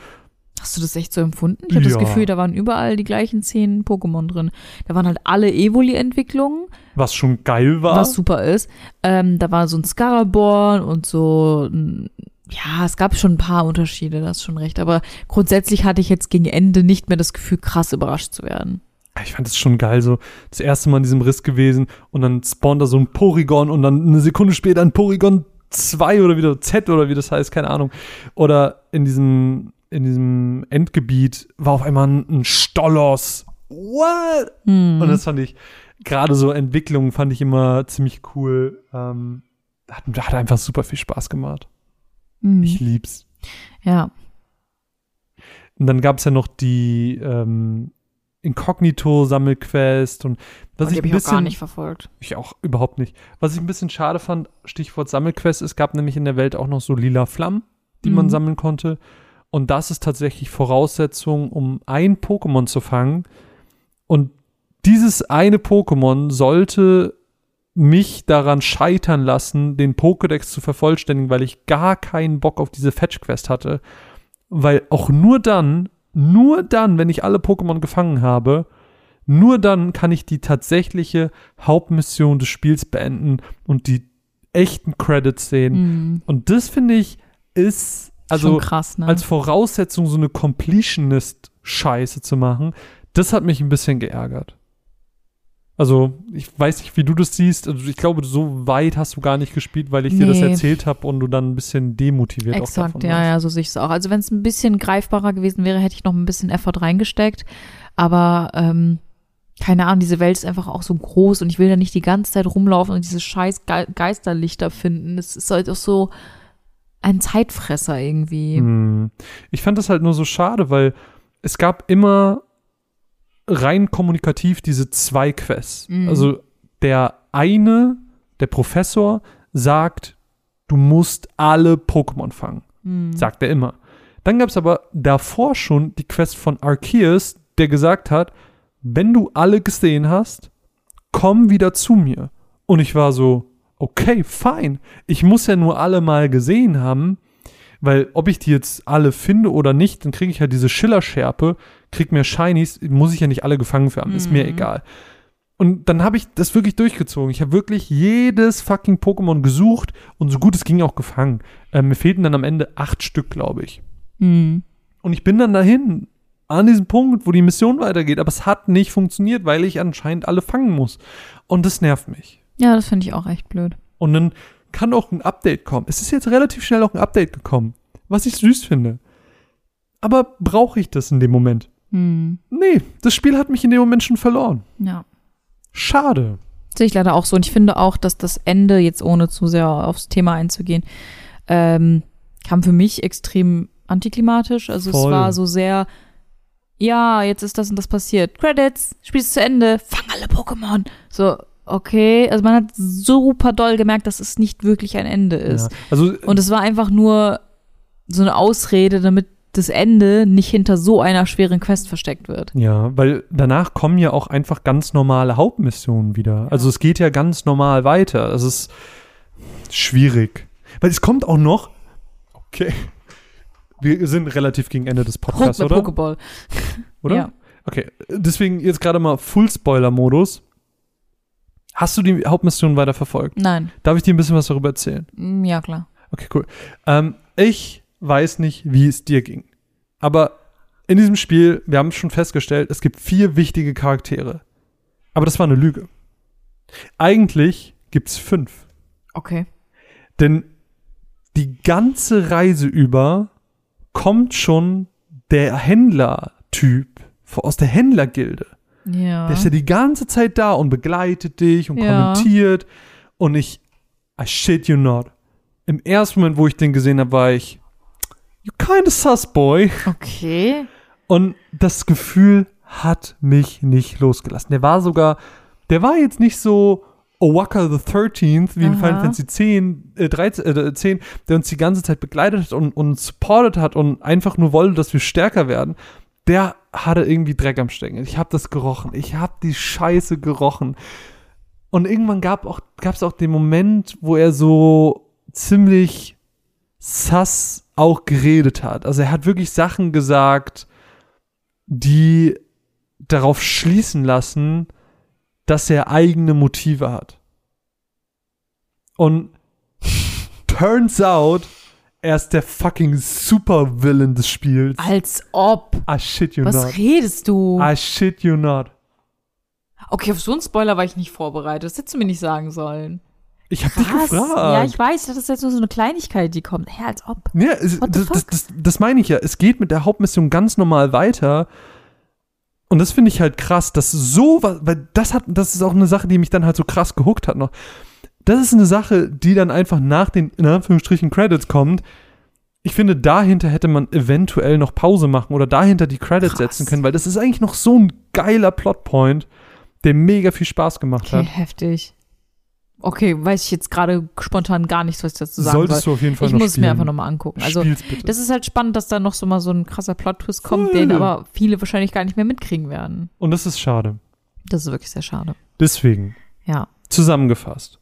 Speaker 2: Hast du das echt so empfunden? Ich habe
Speaker 1: Ja.
Speaker 2: das Gefühl, da waren überall die gleichen zehn Pokémon drin. Da waren halt alle Evoli-Entwicklungen,
Speaker 1: Was schon geil war.
Speaker 2: was super ist. Ähm, da war so ein Scaraborn und so ein ja, es gab schon ein paar Unterschiede, da hast schon recht. Aber grundsätzlich hatte ich jetzt gegen Ende nicht mehr das Gefühl, krass überrascht zu werden.
Speaker 1: Ich fand es schon geil, so das erste Mal in diesem Riss gewesen und dann spawnt da so ein Porygon und dann eine Sekunde später ein Porygon 2 oder wieder Z oder wie das heißt, keine Ahnung. Oder in diesem, in diesem Endgebiet war auf einmal ein, ein Stollos. What?
Speaker 2: Hm.
Speaker 1: Und das fand ich, gerade so Entwicklungen fand ich immer ziemlich cool. Ähm, hat, hat einfach super viel Spaß gemacht.
Speaker 2: Hm.
Speaker 1: Ich lieb's.
Speaker 2: ja.
Speaker 1: Und dann gab es ja noch die ähm, Inkognito-Sammelquest und was
Speaker 2: Und die
Speaker 1: ich
Speaker 2: habe
Speaker 1: ein
Speaker 2: ich auch
Speaker 1: bisschen
Speaker 2: gar nicht verfolgt.
Speaker 1: Ich auch überhaupt nicht. Was ich ein bisschen schade fand, Stichwort Sammelquest, es gab nämlich in der Welt auch noch so lila Flammen, die man
Speaker 2: Mhm.
Speaker 1: sammeln konnte. Und das ist tatsächlich Voraussetzung, um ein Pokémon zu fangen. Und dieses eine Pokémon sollte mich daran scheitern lassen, den Pokédex zu vervollständigen, weil ich gar keinen Bock auf diese Fetch-Quest hatte. Weil auch nur dann, nur dann, wenn ich alle Pokémon gefangen habe, nur dann kann ich die tatsächliche Hauptmission des Spiels beenden und die echten Credits sehen.
Speaker 2: Hm.
Speaker 1: Und das finde ich ist also
Speaker 2: krass, ne?
Speaker 1: als Voraussetzung so eine Completionist-Scheiße zu machen. Das hat mich ein bisschen geärgert. Also, ich weiß nicht, wie du das siehst. Also, ich glaube, so weit hast du gar nicht gespielt, weil ich dir das
Speaker 2: Nee.
Speaker 1: erzählt habe und du dann ein bisschen demotiviert auch
Speaker 2: Exakt,
Speaker 1: davon
Speaker 2: ja,
Speaker 1: warst.
Speaker 2: ja, so sehe ich es auch. Also wenn es ein bisschen greifbarer gewesen wäre, hätte ich noch ein bisschen Effort reingesteckt. Aber ähm, keine Ahnung, diese Welt ist einfach auch so groß und ich will da nicht die ganze Zeit rumlaufen und diese scheiß Ge Geisterlichter finden. Es ist halt auch so ein Zeitfresser irgendwie.
Speaker 1: Hm. Ich fand das halt nur so schade, weil es gab immer rein kommunikativ diese zwei Quests.
Speaker 2: Mhm.
Speaker 1: Also der eine, der Professor, sagt, du musst alle Pokémon fangen.
Speaker 2: Hm.
Speaker 1: Sagt er immer. Dann gab es aber davor schon die Quest von Arceus, der gesagt hat, wenn du alle gesehen hast, komm wieder zu mir. Und ich war so, okay, fein. Ich muss ja nur alle mal gesehen haben, weil ob ich die jetzt alle finde oder nicht, dann kriege ich ja diese Schillerschärpe, krieg mir Shinies, muss ich ja nicht alle gefangen haben, ist mir
Speaker 2: Mhm.
Speaker 1: egal. Und dann habe ich das wirklich durchgezogen. Ich habe wirklich jedes fucking Pokémon gesucht und so gut es ging auch gefangen. Äh, mir fehlten dann am Ende acht Stück, glaube ich.
Speaker 2: Hm.
Speaker 1: Und ich bin dann dahin, an diesem Punkt, wo die Mission weitergeht. Aber es hat nicht funktioniert, weil ich anscheinend alle fangen muss. Und das nervt mich.
Speaker 2: Ja, das finde ich auch echt blöd.
Speaker 1: Und dann kann auch ein Update kommen. Es ist jetzt relativ schnell auch ein Update gekommen, was ich süß finde. Aber brauche ich das in dem Moment?
Speaker 2: Hm.
Speaker 1: Nee, das Spiel hat mich in dem Moment schon verloren.
Speaker 2: Ja.
Speaker 1: Schade.
Speaker 2: Sehe ich leider auch so. Und ich finde auch, dass das Ende, jetzt ohne zu sehr aufs Thema einzugehen, ähm, kam für mich extrem antiklimatisch. Also es
Speaker 1: Voll.
Speaker 2: war so sehr, ja, jetzt ist das und das passiert. Credits, Spiel ist zu Ende, fang alle Pokémon. So, okay. Also man hat super doll gemerkt, dass es nicht wirklich ein Ende ist.
Speaker 1: Ja. Also,
Speaker 2: Und es war einfach nur so eine Ausrede, damit das Ende nicht hinter so einer schweren Quest versteckt wird.
Speaker 1: Ja, weil danach kommen ja auch einfach ganz normale Hauptmissionen wieder. Also es geht ja ganz normal weiter. Es ist schwierig. Weil es kommt auch noch. Okay. Wir sind relativ gegen Ende des
Speaker 2: Hoch
Speaker 1: Podcasts,
Speaker 2: mit
Speaker 1: oder?
Speaker 2: Pokéball. [laughs]
Speaker 1: Oder?
Speaker 2: Ja.
Speaker 1: Okay. Deswegen jetzt gerade mal Full-Spoiler-Modus. Hast du die Hauptmission weiter verfolgt?
Speaker 2: Nein.
Speaker 1: Darf ich dir ein bisschen was darüber erzählen?
Speaker 2: Mm, Ja, klar.
Speaker 1: Okay, cool. Ähm, ich weiß nicht, wie es dir ging. Aber in diesem Spiel, wir haben es schon festgestellt, es gibt vier wichtige Charaktere. Aber das war eine Lüge. Eigentlich gibt es fünf.
Speaker 2: Okay.
Speaker 1: Denn die ganze Reise über kommt schon der Händler-Typ aus der Händlergilde.
Speaker 2: Ja.
Speaker 1: Der ist ja die ganze Zeit da und begleitet dich und
Speaker 2: Ja.
Speaker 1: kommentiert. Und ich, I shit you not. Im ersten Moment, wo ich den gesehen habe, war ich, you kinda sus, boy.
Speaker 2: Okay.
Speaker 1: Und das Gefühl hat mich nicht losgelassen. Der war sogar, der war jetzt nicht so Owaka the 13th, wie in
Speaker 2: Aha.
Speaker 1: Final Fantasy 10, äh, 13, äh, 10, der uns die ganze Zeit begleitet hat und uns supportet hat und einfach nur wollte, dass wir stärker werden. Der hatte irgendwie Dreck am Stecken. Ich habe das gerochen. Ich habe die Scheiße gerochen. Und irgendwann gab auch, gab es auch den Moment, wo er so ziemlich Sass auch geredet hat. Also er hat wirklich Sachen gesagt, die darauf schließen lassen, dass er eigene Motive hat. Und turns out, er ist der fucking Supervillain des Spiels.
Speaker 2: Als ob.
Speaker 1: I shit you
Speaker 2: Was
Speaker 1: not.
Speaker 2: redest du?
Speaker 1: I shit you not.
Speaker 2: Okay, auf so einen Spoiler war ich nicht vorbereitet. Das hättest du mir nicht sagen sollen.
Speaker 1: Ich hab dich gefragt.
Speaker 2: Ja, ich weiß, das ist jetzt nur so eine Kleinigkeit, die kommt. Hä, als ob.
Speaker 1: Ja, es, das, das, das, das meine ich ja. Es geht mit der Hauptmission ganz normal weiter. Und das finde ich halt krass, dass so was, weil das hat, das ist auch eine Sache, die mich dann halt so krass gehuckt hat noch. Das ist eine Sache, die dann einfach nach den, in Anführungsstrichen, Credits kommt. Ich finde, dahinter hätte man eventuell noch Pause machen oder dahinter die Credits
Speaker 2: Krass.
Speaker 1: setzen können, weil das ist eigentlich noch so ein geiler Plotpoint, der mega viel Spaß gemacht
Speaker 2: Okay,
Speaker 1: hat.
Speaker 2: heftig. Okay, weiß ich jetzt gerade spontan gar nichts, was ich dazu sagen
Speaker 1: Solltest
Speaker 2: soll.
Speaker 1: du auf jeden Fall
Speaker 2: Ich
Speaker 1: noch
Speaker 2: muss es
Speaker 1: spielen.
Speaker 2: mir einfach nochmal angucken. Also, das ist halt spannend, dass da noch so mal so ein krasser Plot-Twist kommt,
Speaker 1: Voll.
Speaker 2: den aber viele wahrscheinlich gar nicht mehr mitkriegen werden.
Speaker 1: Und das ist schade.
Speaker 2: Das ist wirklich sehr schade.
Speaker 1: Deswegen,
Speaker 2: Ja.
Speaker 1: zusammengefasst.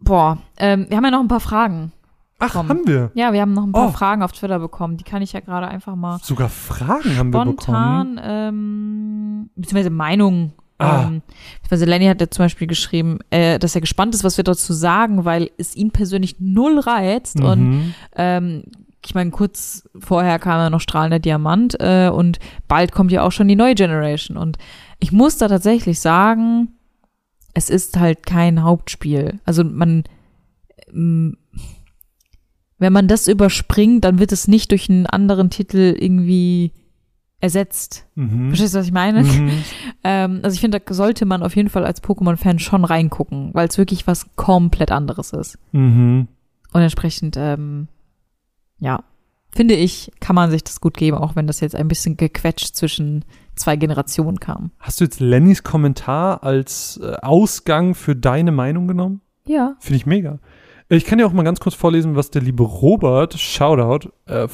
Speaker 2: Boah, ähm, wir haben ja noch ein paar Fragen.
Speaker 1: Ach,
Speaker 2: Komm.
Speaker 1: haben wir.
Speaker 2: Ja, wir haben noch ein paar
Speaker 1: Oh.
Speaker 2: Fragen auf Twitter bekommen. Die kann ich ja gerade einfach mal
Speaker 1: Sogar Fragen haben wir bekommen.
Speaker 2: spontan, ähm, beziehungsweise Meinungen.
Speaker 1: Ah.
Speaker 2: Ähm, beziehungsweise Lenny hat ja zum Beispiel geschrieben, äh, dass er gespannt ist, was wir dazu sagen, weil es ihn persönlich null reizt. Und
Speaker 1: Mhm.
Speaker 2: ähm, ich meine, kurz vorher kam ja noch strahlender Diamant äh, und bald kommt ja auch schon die neue Generation. Und ich muss da tatsächlich sagen, es ist halt kein Hauptspiel. Also man, ähm, wenn man das überspringt, dann wird es nicht durch einen anderen Titel irgendwie ersetzt.
Speaker 1: Mhm.
Speaker 2: Verstehst du, was ich meine?
Speaker 1: Mhm. [laughs]
Speaker 2: Ähm, also ich finde, da sollte man auf jeden Fall als Pokémon-Fan schon reingucken, weil es wirklich was komplett anderes ist.
Speaker 1: Mhm.
Speaker 2: Und entsprechend, ähm, ja, finde ich, kann man sich das gut geben, auch wenn das jetzt ein bisschen gequetscht zwischen zwei Generationen kam.
Speaker 1: Hast du jetzt Lennys Kommentar als äh, Ausgang für deine Meinung genommen?
Speaker 2: Ja.
Speaker 1: Finde ich mega. Ich kann dir auch mal ganz kurz vorlesen, was der liebe Robert, Shoutout, äh,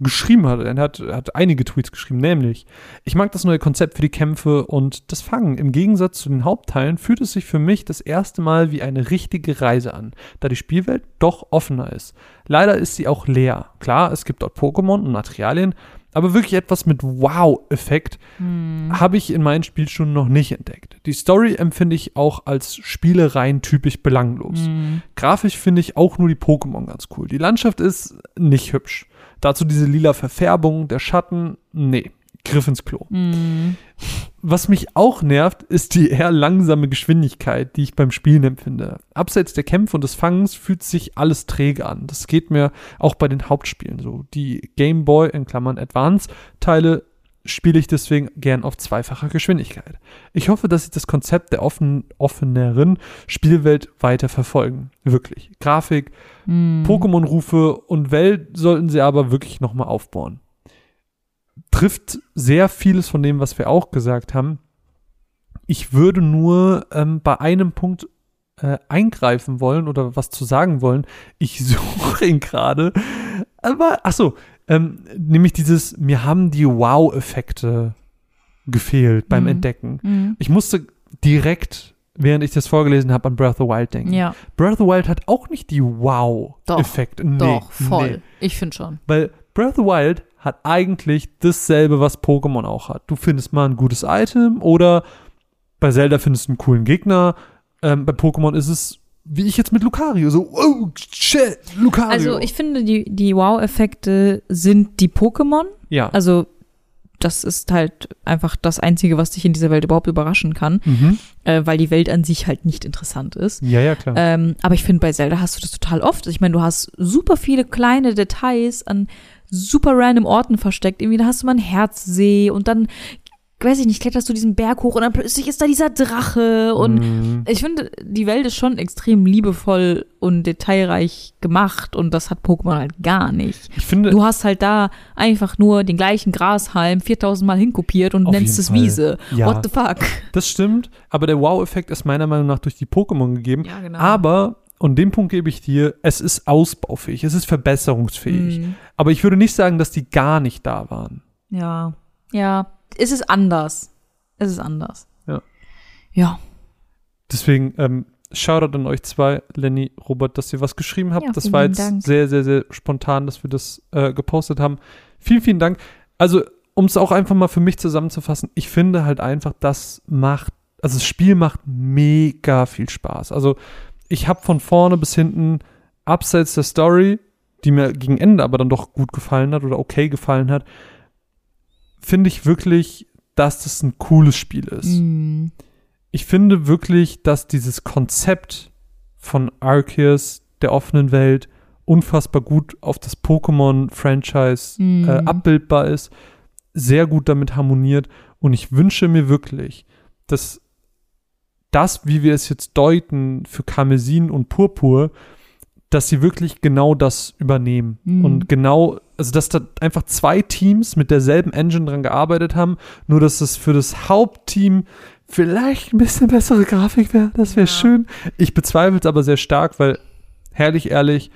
Speaker 1: geschrieben hat. Er hat, hat einige Tweets geschrieben, nämlich, ich mag das neue Konzept für die Kämpfe und das Fangen. Im Gegensatz zu den Hauptteilen fühlt es sich für mich das erste Mal wie eine richtige Reise an, da die Spielwelt doch offener ist. Leider ist sie auch leer. Klar, es gibt dort Pokémon und Materialien, aber wirklich etwas mit Wow-Effekt habe ich in meinen Spielstunden noch nicht entdeckt. Die Story empfinde ich auch als Spielereien typisch belanglos.
Speaker 2: Mhm.
Speaker 1: Grafisch finde ich auch nur die Pokémon ganz cool. Die Landschaft ist nicht hübsch. Dazu diese lila Verfärbung, der Schatten, nee, Griff ins Klo.
Speaker 2: Mhm.
Speaker 1: Was mich auch nervt, ist die eher langsame Geschwindigkeit, die ich beim Spielen empfinde. Abseits der Kämpfe und des Fangens fühlt sich alles träge an. Das geht mir auch bei den Hauptspielen so. Die Game Boy in Klammern Advance Teile spiele ich deswegen gern auf zweifacher Geschwindigkeit. Ich hoffe, dass sie das Konzept der offen, offeneren Spielwelt weiter verfolgen. Wirklich. Grafik,
Speaker 2: Mhm.
Speaker 1: Pokémon-Rufe und Welt sollten sie aber wirklich nochmal aufbauen. Trifft sehr vieles von dem, was wir auch gesagt haben. Ich würde nur ähm, bei einem Punkt äh, eingreifen wollen oder was zu sagen wollen. Ich [laughs] suche ihn gerade. Aber, ach so, ähm, nämlich dieses, mir haben die Wow-Effekte gefehlt beim
Speaker 2: Mhm.
Speaker 1: Entdecken.
Speaker 2: Mhm.
Speaker 1: Ich musste direkt, während ich das vorgelesen habe, an Breath of the Wild denken.
Speaker 2: Ja,
Speaker 1: Breath of the Wild hat auch nicht die Wow-Effekte. Nee,
Speaker 2: doch, voll.
Speaker 1: Nee.
Speaker 2: Ich finde schon.
Speaker 1: Weil Breath of the Wild hat eigentlich dasselbe, was Pokémon auch hat. Du findest mal ein gutes Item oder bei Zelda findest du einen coolen Gegner. Ähm, bei Pokémon ist es, wie ich jetzt mit Lucario, so, oh, shit, Lucario.
Speaker 2: Also ich finde, die, die Wow-Effekte sind die Pokémon.
Speaker 1: ja.
Speaker 2: Also das ist halt einfach das Einzige, was dich in dieser Welt überhaupt überraschen kann,
Speaker 1: mhm.
Speaker 2: äh, weil die Welt an sich halt nicht interessant ist.
Speaker 1: Ja, ja, klar.
Speaker 2: Ähm, aber ich finde, bei Zelda hast du das total oft. Ich meine, du hast super viele kleine Details an super random Orten versteckt. Irgendwie, da hast du mal einen Herzsee und dann, weiß ich nicht, kletterst du diesen Berg hoch und dann plötzlich ist da dieser Drache und
Speaker 1: Mhm.
Speaker 2: ich finde, die Welt ist schon extrem liebevoll und detailreich gemacht und das hat Pokémon halt gar nicht.
Speaker 1: Ich finde,
Speaker 2: Du hast halt da einfach nur den gleichen Grashalm 4000 Mal hinkopiert und nennst es
Speaker 1: Fall.
Speaker 2: Wiese.
Speaker 1: Ja.
Speaker 2: What the fuck?
Speaker 1: das stimmt, aber der Wow-Effekt ist meiner Meinung nach durch die Pokémon gegeben.
Speaker 2: Ja, genau.
Speaker 1: Aber, und den Punkt gebe ich dir, es ist ausbaufähig, es ist verbesserungsfähig.
Speaker 2: Mhm.
Speaker 1: Aber ich würde nicht sagen, dass die gar nicht da waren.
Speaker 2: Ja. Ja. Es ist anders. Es ist anders.
Speaker 1: Ja.
Speaker 2: Ja.
Speaker 1: Deswegen, ähm, Shoutout an euch zwei, Lenny, Robert, dass ihr was geschrieben habt.
Speaker 2: Ja,
Speaker 1: das war jetzt
Speaker 2: Dank.
Speaker 1: sehr, sehr, sehr spontan, dass wir das äh, gepostet haben. Vielen, vielen Dank. Also, um es auch einfach mal für mich zusammenzufassen, ich finde halt einfach, das macht, also das Spiel macht mega viel Spaß. Also, ich habe von vorne bis hinten, abseits der Story, die mir gegen Ende aber dann doch gut gefallen hat oder okay gefallen hat, finde ich wirklich, dass das ein cooles Spiel ist
Speaker 2: Mm.
Speaker 1: ich finde wirklich, dass dieses Konzept von Arceus, der offenen Welt, unfassbar gut auf das Pokémon-Franchise
Speaker 2: Mhm.
Speaker 1: äh, abbildbar ist, sehr gut damit harmoniert. Und ich wünsche mir wirklich, dass das, wie wir es jetzt deuten für Karmesin und Purpur, dass sie wirklich genau das übernehmen.
Speaker 2: Mhm.
Speaker 1: Und genau, also dass da einfach zwei Teams mit derselben Engine dran gearbeitet haben, nur dass es für das Hauptteam vielleicht ein bisschen bessere Grafik wäre. Das wäre
Speaker 2: Ja.
Speaker 1: schön. Ich bezweifle es aber sehr stark, weil, herrlich ehrlich,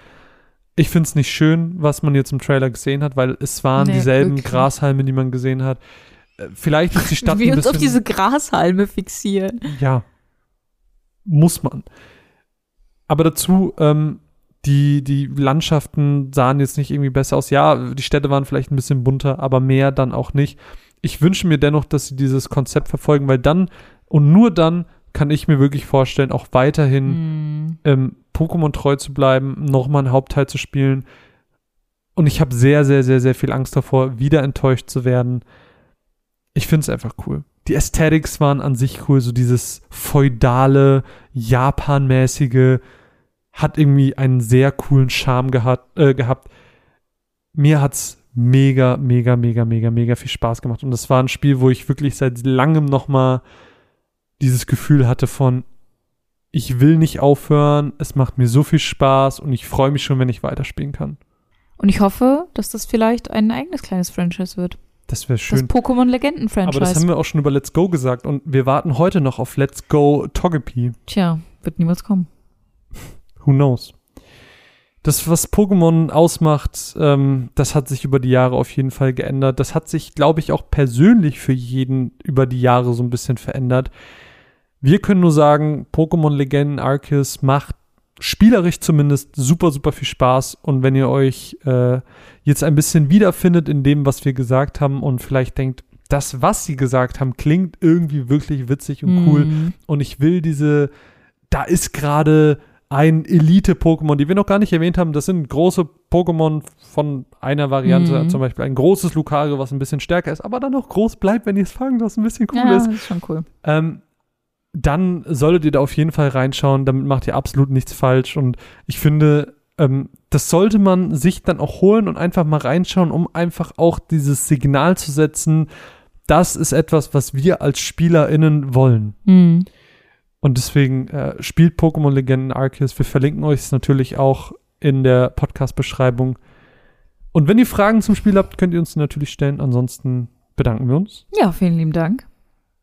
Speaker 1: ich finde es nicht schön, was man jetzt im Trailer gesehen hat, weil es waren
Speaker 2: Nee,
Speaker 1: dieselben
Speaker 2: wirklich.
Speaker 1: Grashalme, die man gesehen hat. Äh, Vielleicht ist die Stadt [laughs]
Speaker 2: Wir
Speaker 1: ein
Speaker 2: uns
Speaker 1: bisschen
Speaker 2: auf diese Grashalme fixieren.
Speaker 1: ja, muss man. Aber dazu, ähm, die, die Landschaften sahen jetzt nicht irgendwie besser aus. Ja, die Städte waren vielleicht ein bisschen bunter, aber mehr dann auch nicht. Ich wünsche mir dennoch, dass sie dieses Konzept verfolgen, weil dann und nur dann kann ich mir wirklich vorstellen, auch weiterhin
Speaker 2: Mm.
Speaker 1: ähm, Pokémon treu zu bleiben, nochmal einen Hauptteil zu spielen. Und ich habe sehr, sehr, sehr, sehr viel Angst davor, wieder enttäuscht zu werden. Ich finde es einfach cool. Die Aesthetics waren an sich cool, so dieses feudale, japanmäßige, hat irgendwie einen sehr coolen Charme gehat, äh, gehabt. Mir hat's mega, mega, mega, mega, mega viel Spaß gemacht. Und das war ein Spiel, wo ich wirklich seit langem nochmal dieses Gefühl hatte von, ich will nicht aufhören, es macht mir so viel Spaß und ich freue mich schon, wenn ich weiterspielen kann.
Speaker 2: Und ich hoffe, dass das vielleicht ein eigenes kleines Franchise wird.
Speaker 1: Das wäre
Speaker 2: Das
Speaker 1: schön.
Speaker 2: Pokémon Legenden
Speaker 1: Aber das haben wir auch schon über Let's Go gesagt und wir warten heute noch auf Let's Go Togepi.
Speaker 2: Tja, wird niemals kommen.
Speaker 1: Who knows? Das, was Pokémon ausmacht, ähm, das hat sich über die Jahre auf jeden Fall geändert. Das hat sich, glaube ich, auch persönlich für jeden über die Jahre so ein bisschen verändert. Wir können nur sagen, Pokémon Legenden Arceus macht spielerisch zumindest super, super viel Spaß. Und wenn ihr euch äh, jetzt ein bisschen wiederfindet in dem, was wir gesagt haben und vielleicht denkt, das, was sie gesagt haben, klingt irgendwie wirklich witzig und cool
Speaker 2: Mm.
Speaker 1: und ich will diese, da ist gerade ein Elite-Pokémon, die wir noch gar nicht erwähnt haben. Das sind große Pokémon von einer Variante,
Speaker 2: Mhm.
Speaker 1: zum Beispiel ein großes Lucario, was ein bisschen stärker ist, aber dann noch groß bleibt, wenn ihr es fangt, was ein bisschen cool
Speaker 2: ja,
Speaker 1: ist.
Speaker 2: das ist schon cool.
Speaker 1: Ähm, dann solltet ihr da auf jeden Fall reinschauen. Damit macht ihr absolut nichts falsch. Und ich finde, ähm, das sollte man sich dann auch holen und einfach mal reinschauen, um einfach auch dieses Signal zu setzen. Das ist etwas, was wir als SpielerInnen wollen.
Speaker 2: Mm.
Speaker 1: Und deswegen äh, spielt Pokémon Legenden Arceus. Wir verlinken euch es natürlich auch in der Podcast-Beschreibung. Und wenn ihr Fragen zum Spiel habt, könnt ihr uns die natürlich stellen. Ansonsten bedanken wir uns.
Speaker 2: Ja, vielen lieben Dank.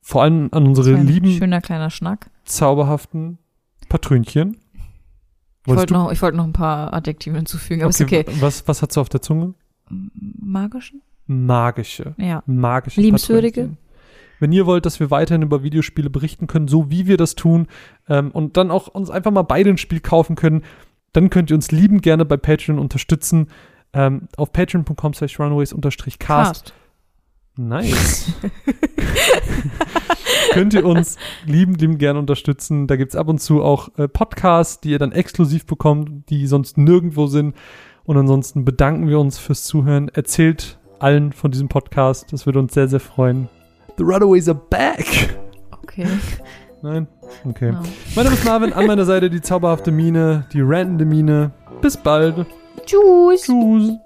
Speaker 1: Vor allem an unsere lieben,
Speaker 2: schöner kleiner Schnack.
Speaker 1: zauberhaften Patrönchen.
Speaker 2: Ich wollte noch, ich wollte noch ein paar Adjektive hinzufügen, aber ist okay.
Speaker 1: Was, was hast du auf der Zunge?
Speaker 2: Magischen?
Speaker 1: Magische.
Speaker 2: Ja.
Speaker 1: Magische.
Speaker 2: Liebenswürdige?
Speaker 1: Patrönchen. Wenn ihr wollt, dass wir weiterhin über Videospiele berichten können, so wie wir das tun, ähm, und dann auch uns einfach mal beide ein Spiel kaufen können, dann könnt ihr uns liebend gerne bei Patreon unterstützen. Ähm, auf patreon.com slash runaways-cast.
Speaker 2: Cast.
Speaker 1: Nice. [laughs] [laughs] könnt ihr uns liebend, liebend gerne unterstützen. Da gibt es ab und zu auch äh, Podcasts, die ihr dann exklusiv bekommt, die sonst nirgendwo sind. Und ansonsten bedanken wir uns fürs Zuhören. Erzählt allen von diesem Podcast. Das würde uns sehr, sehr freuen. The Runaways are back.
Speaker 2: Okay. [laughs]
Speaker 1: Nein? Okay.
Speaker 2: No.
Speaker 1: Mein Name ist Marvin, an meiner Seite die zauberhafte Mine, die random Mine. Bis bald.
Speaker 2: Tschüss.
Speaker 1: Tschüss.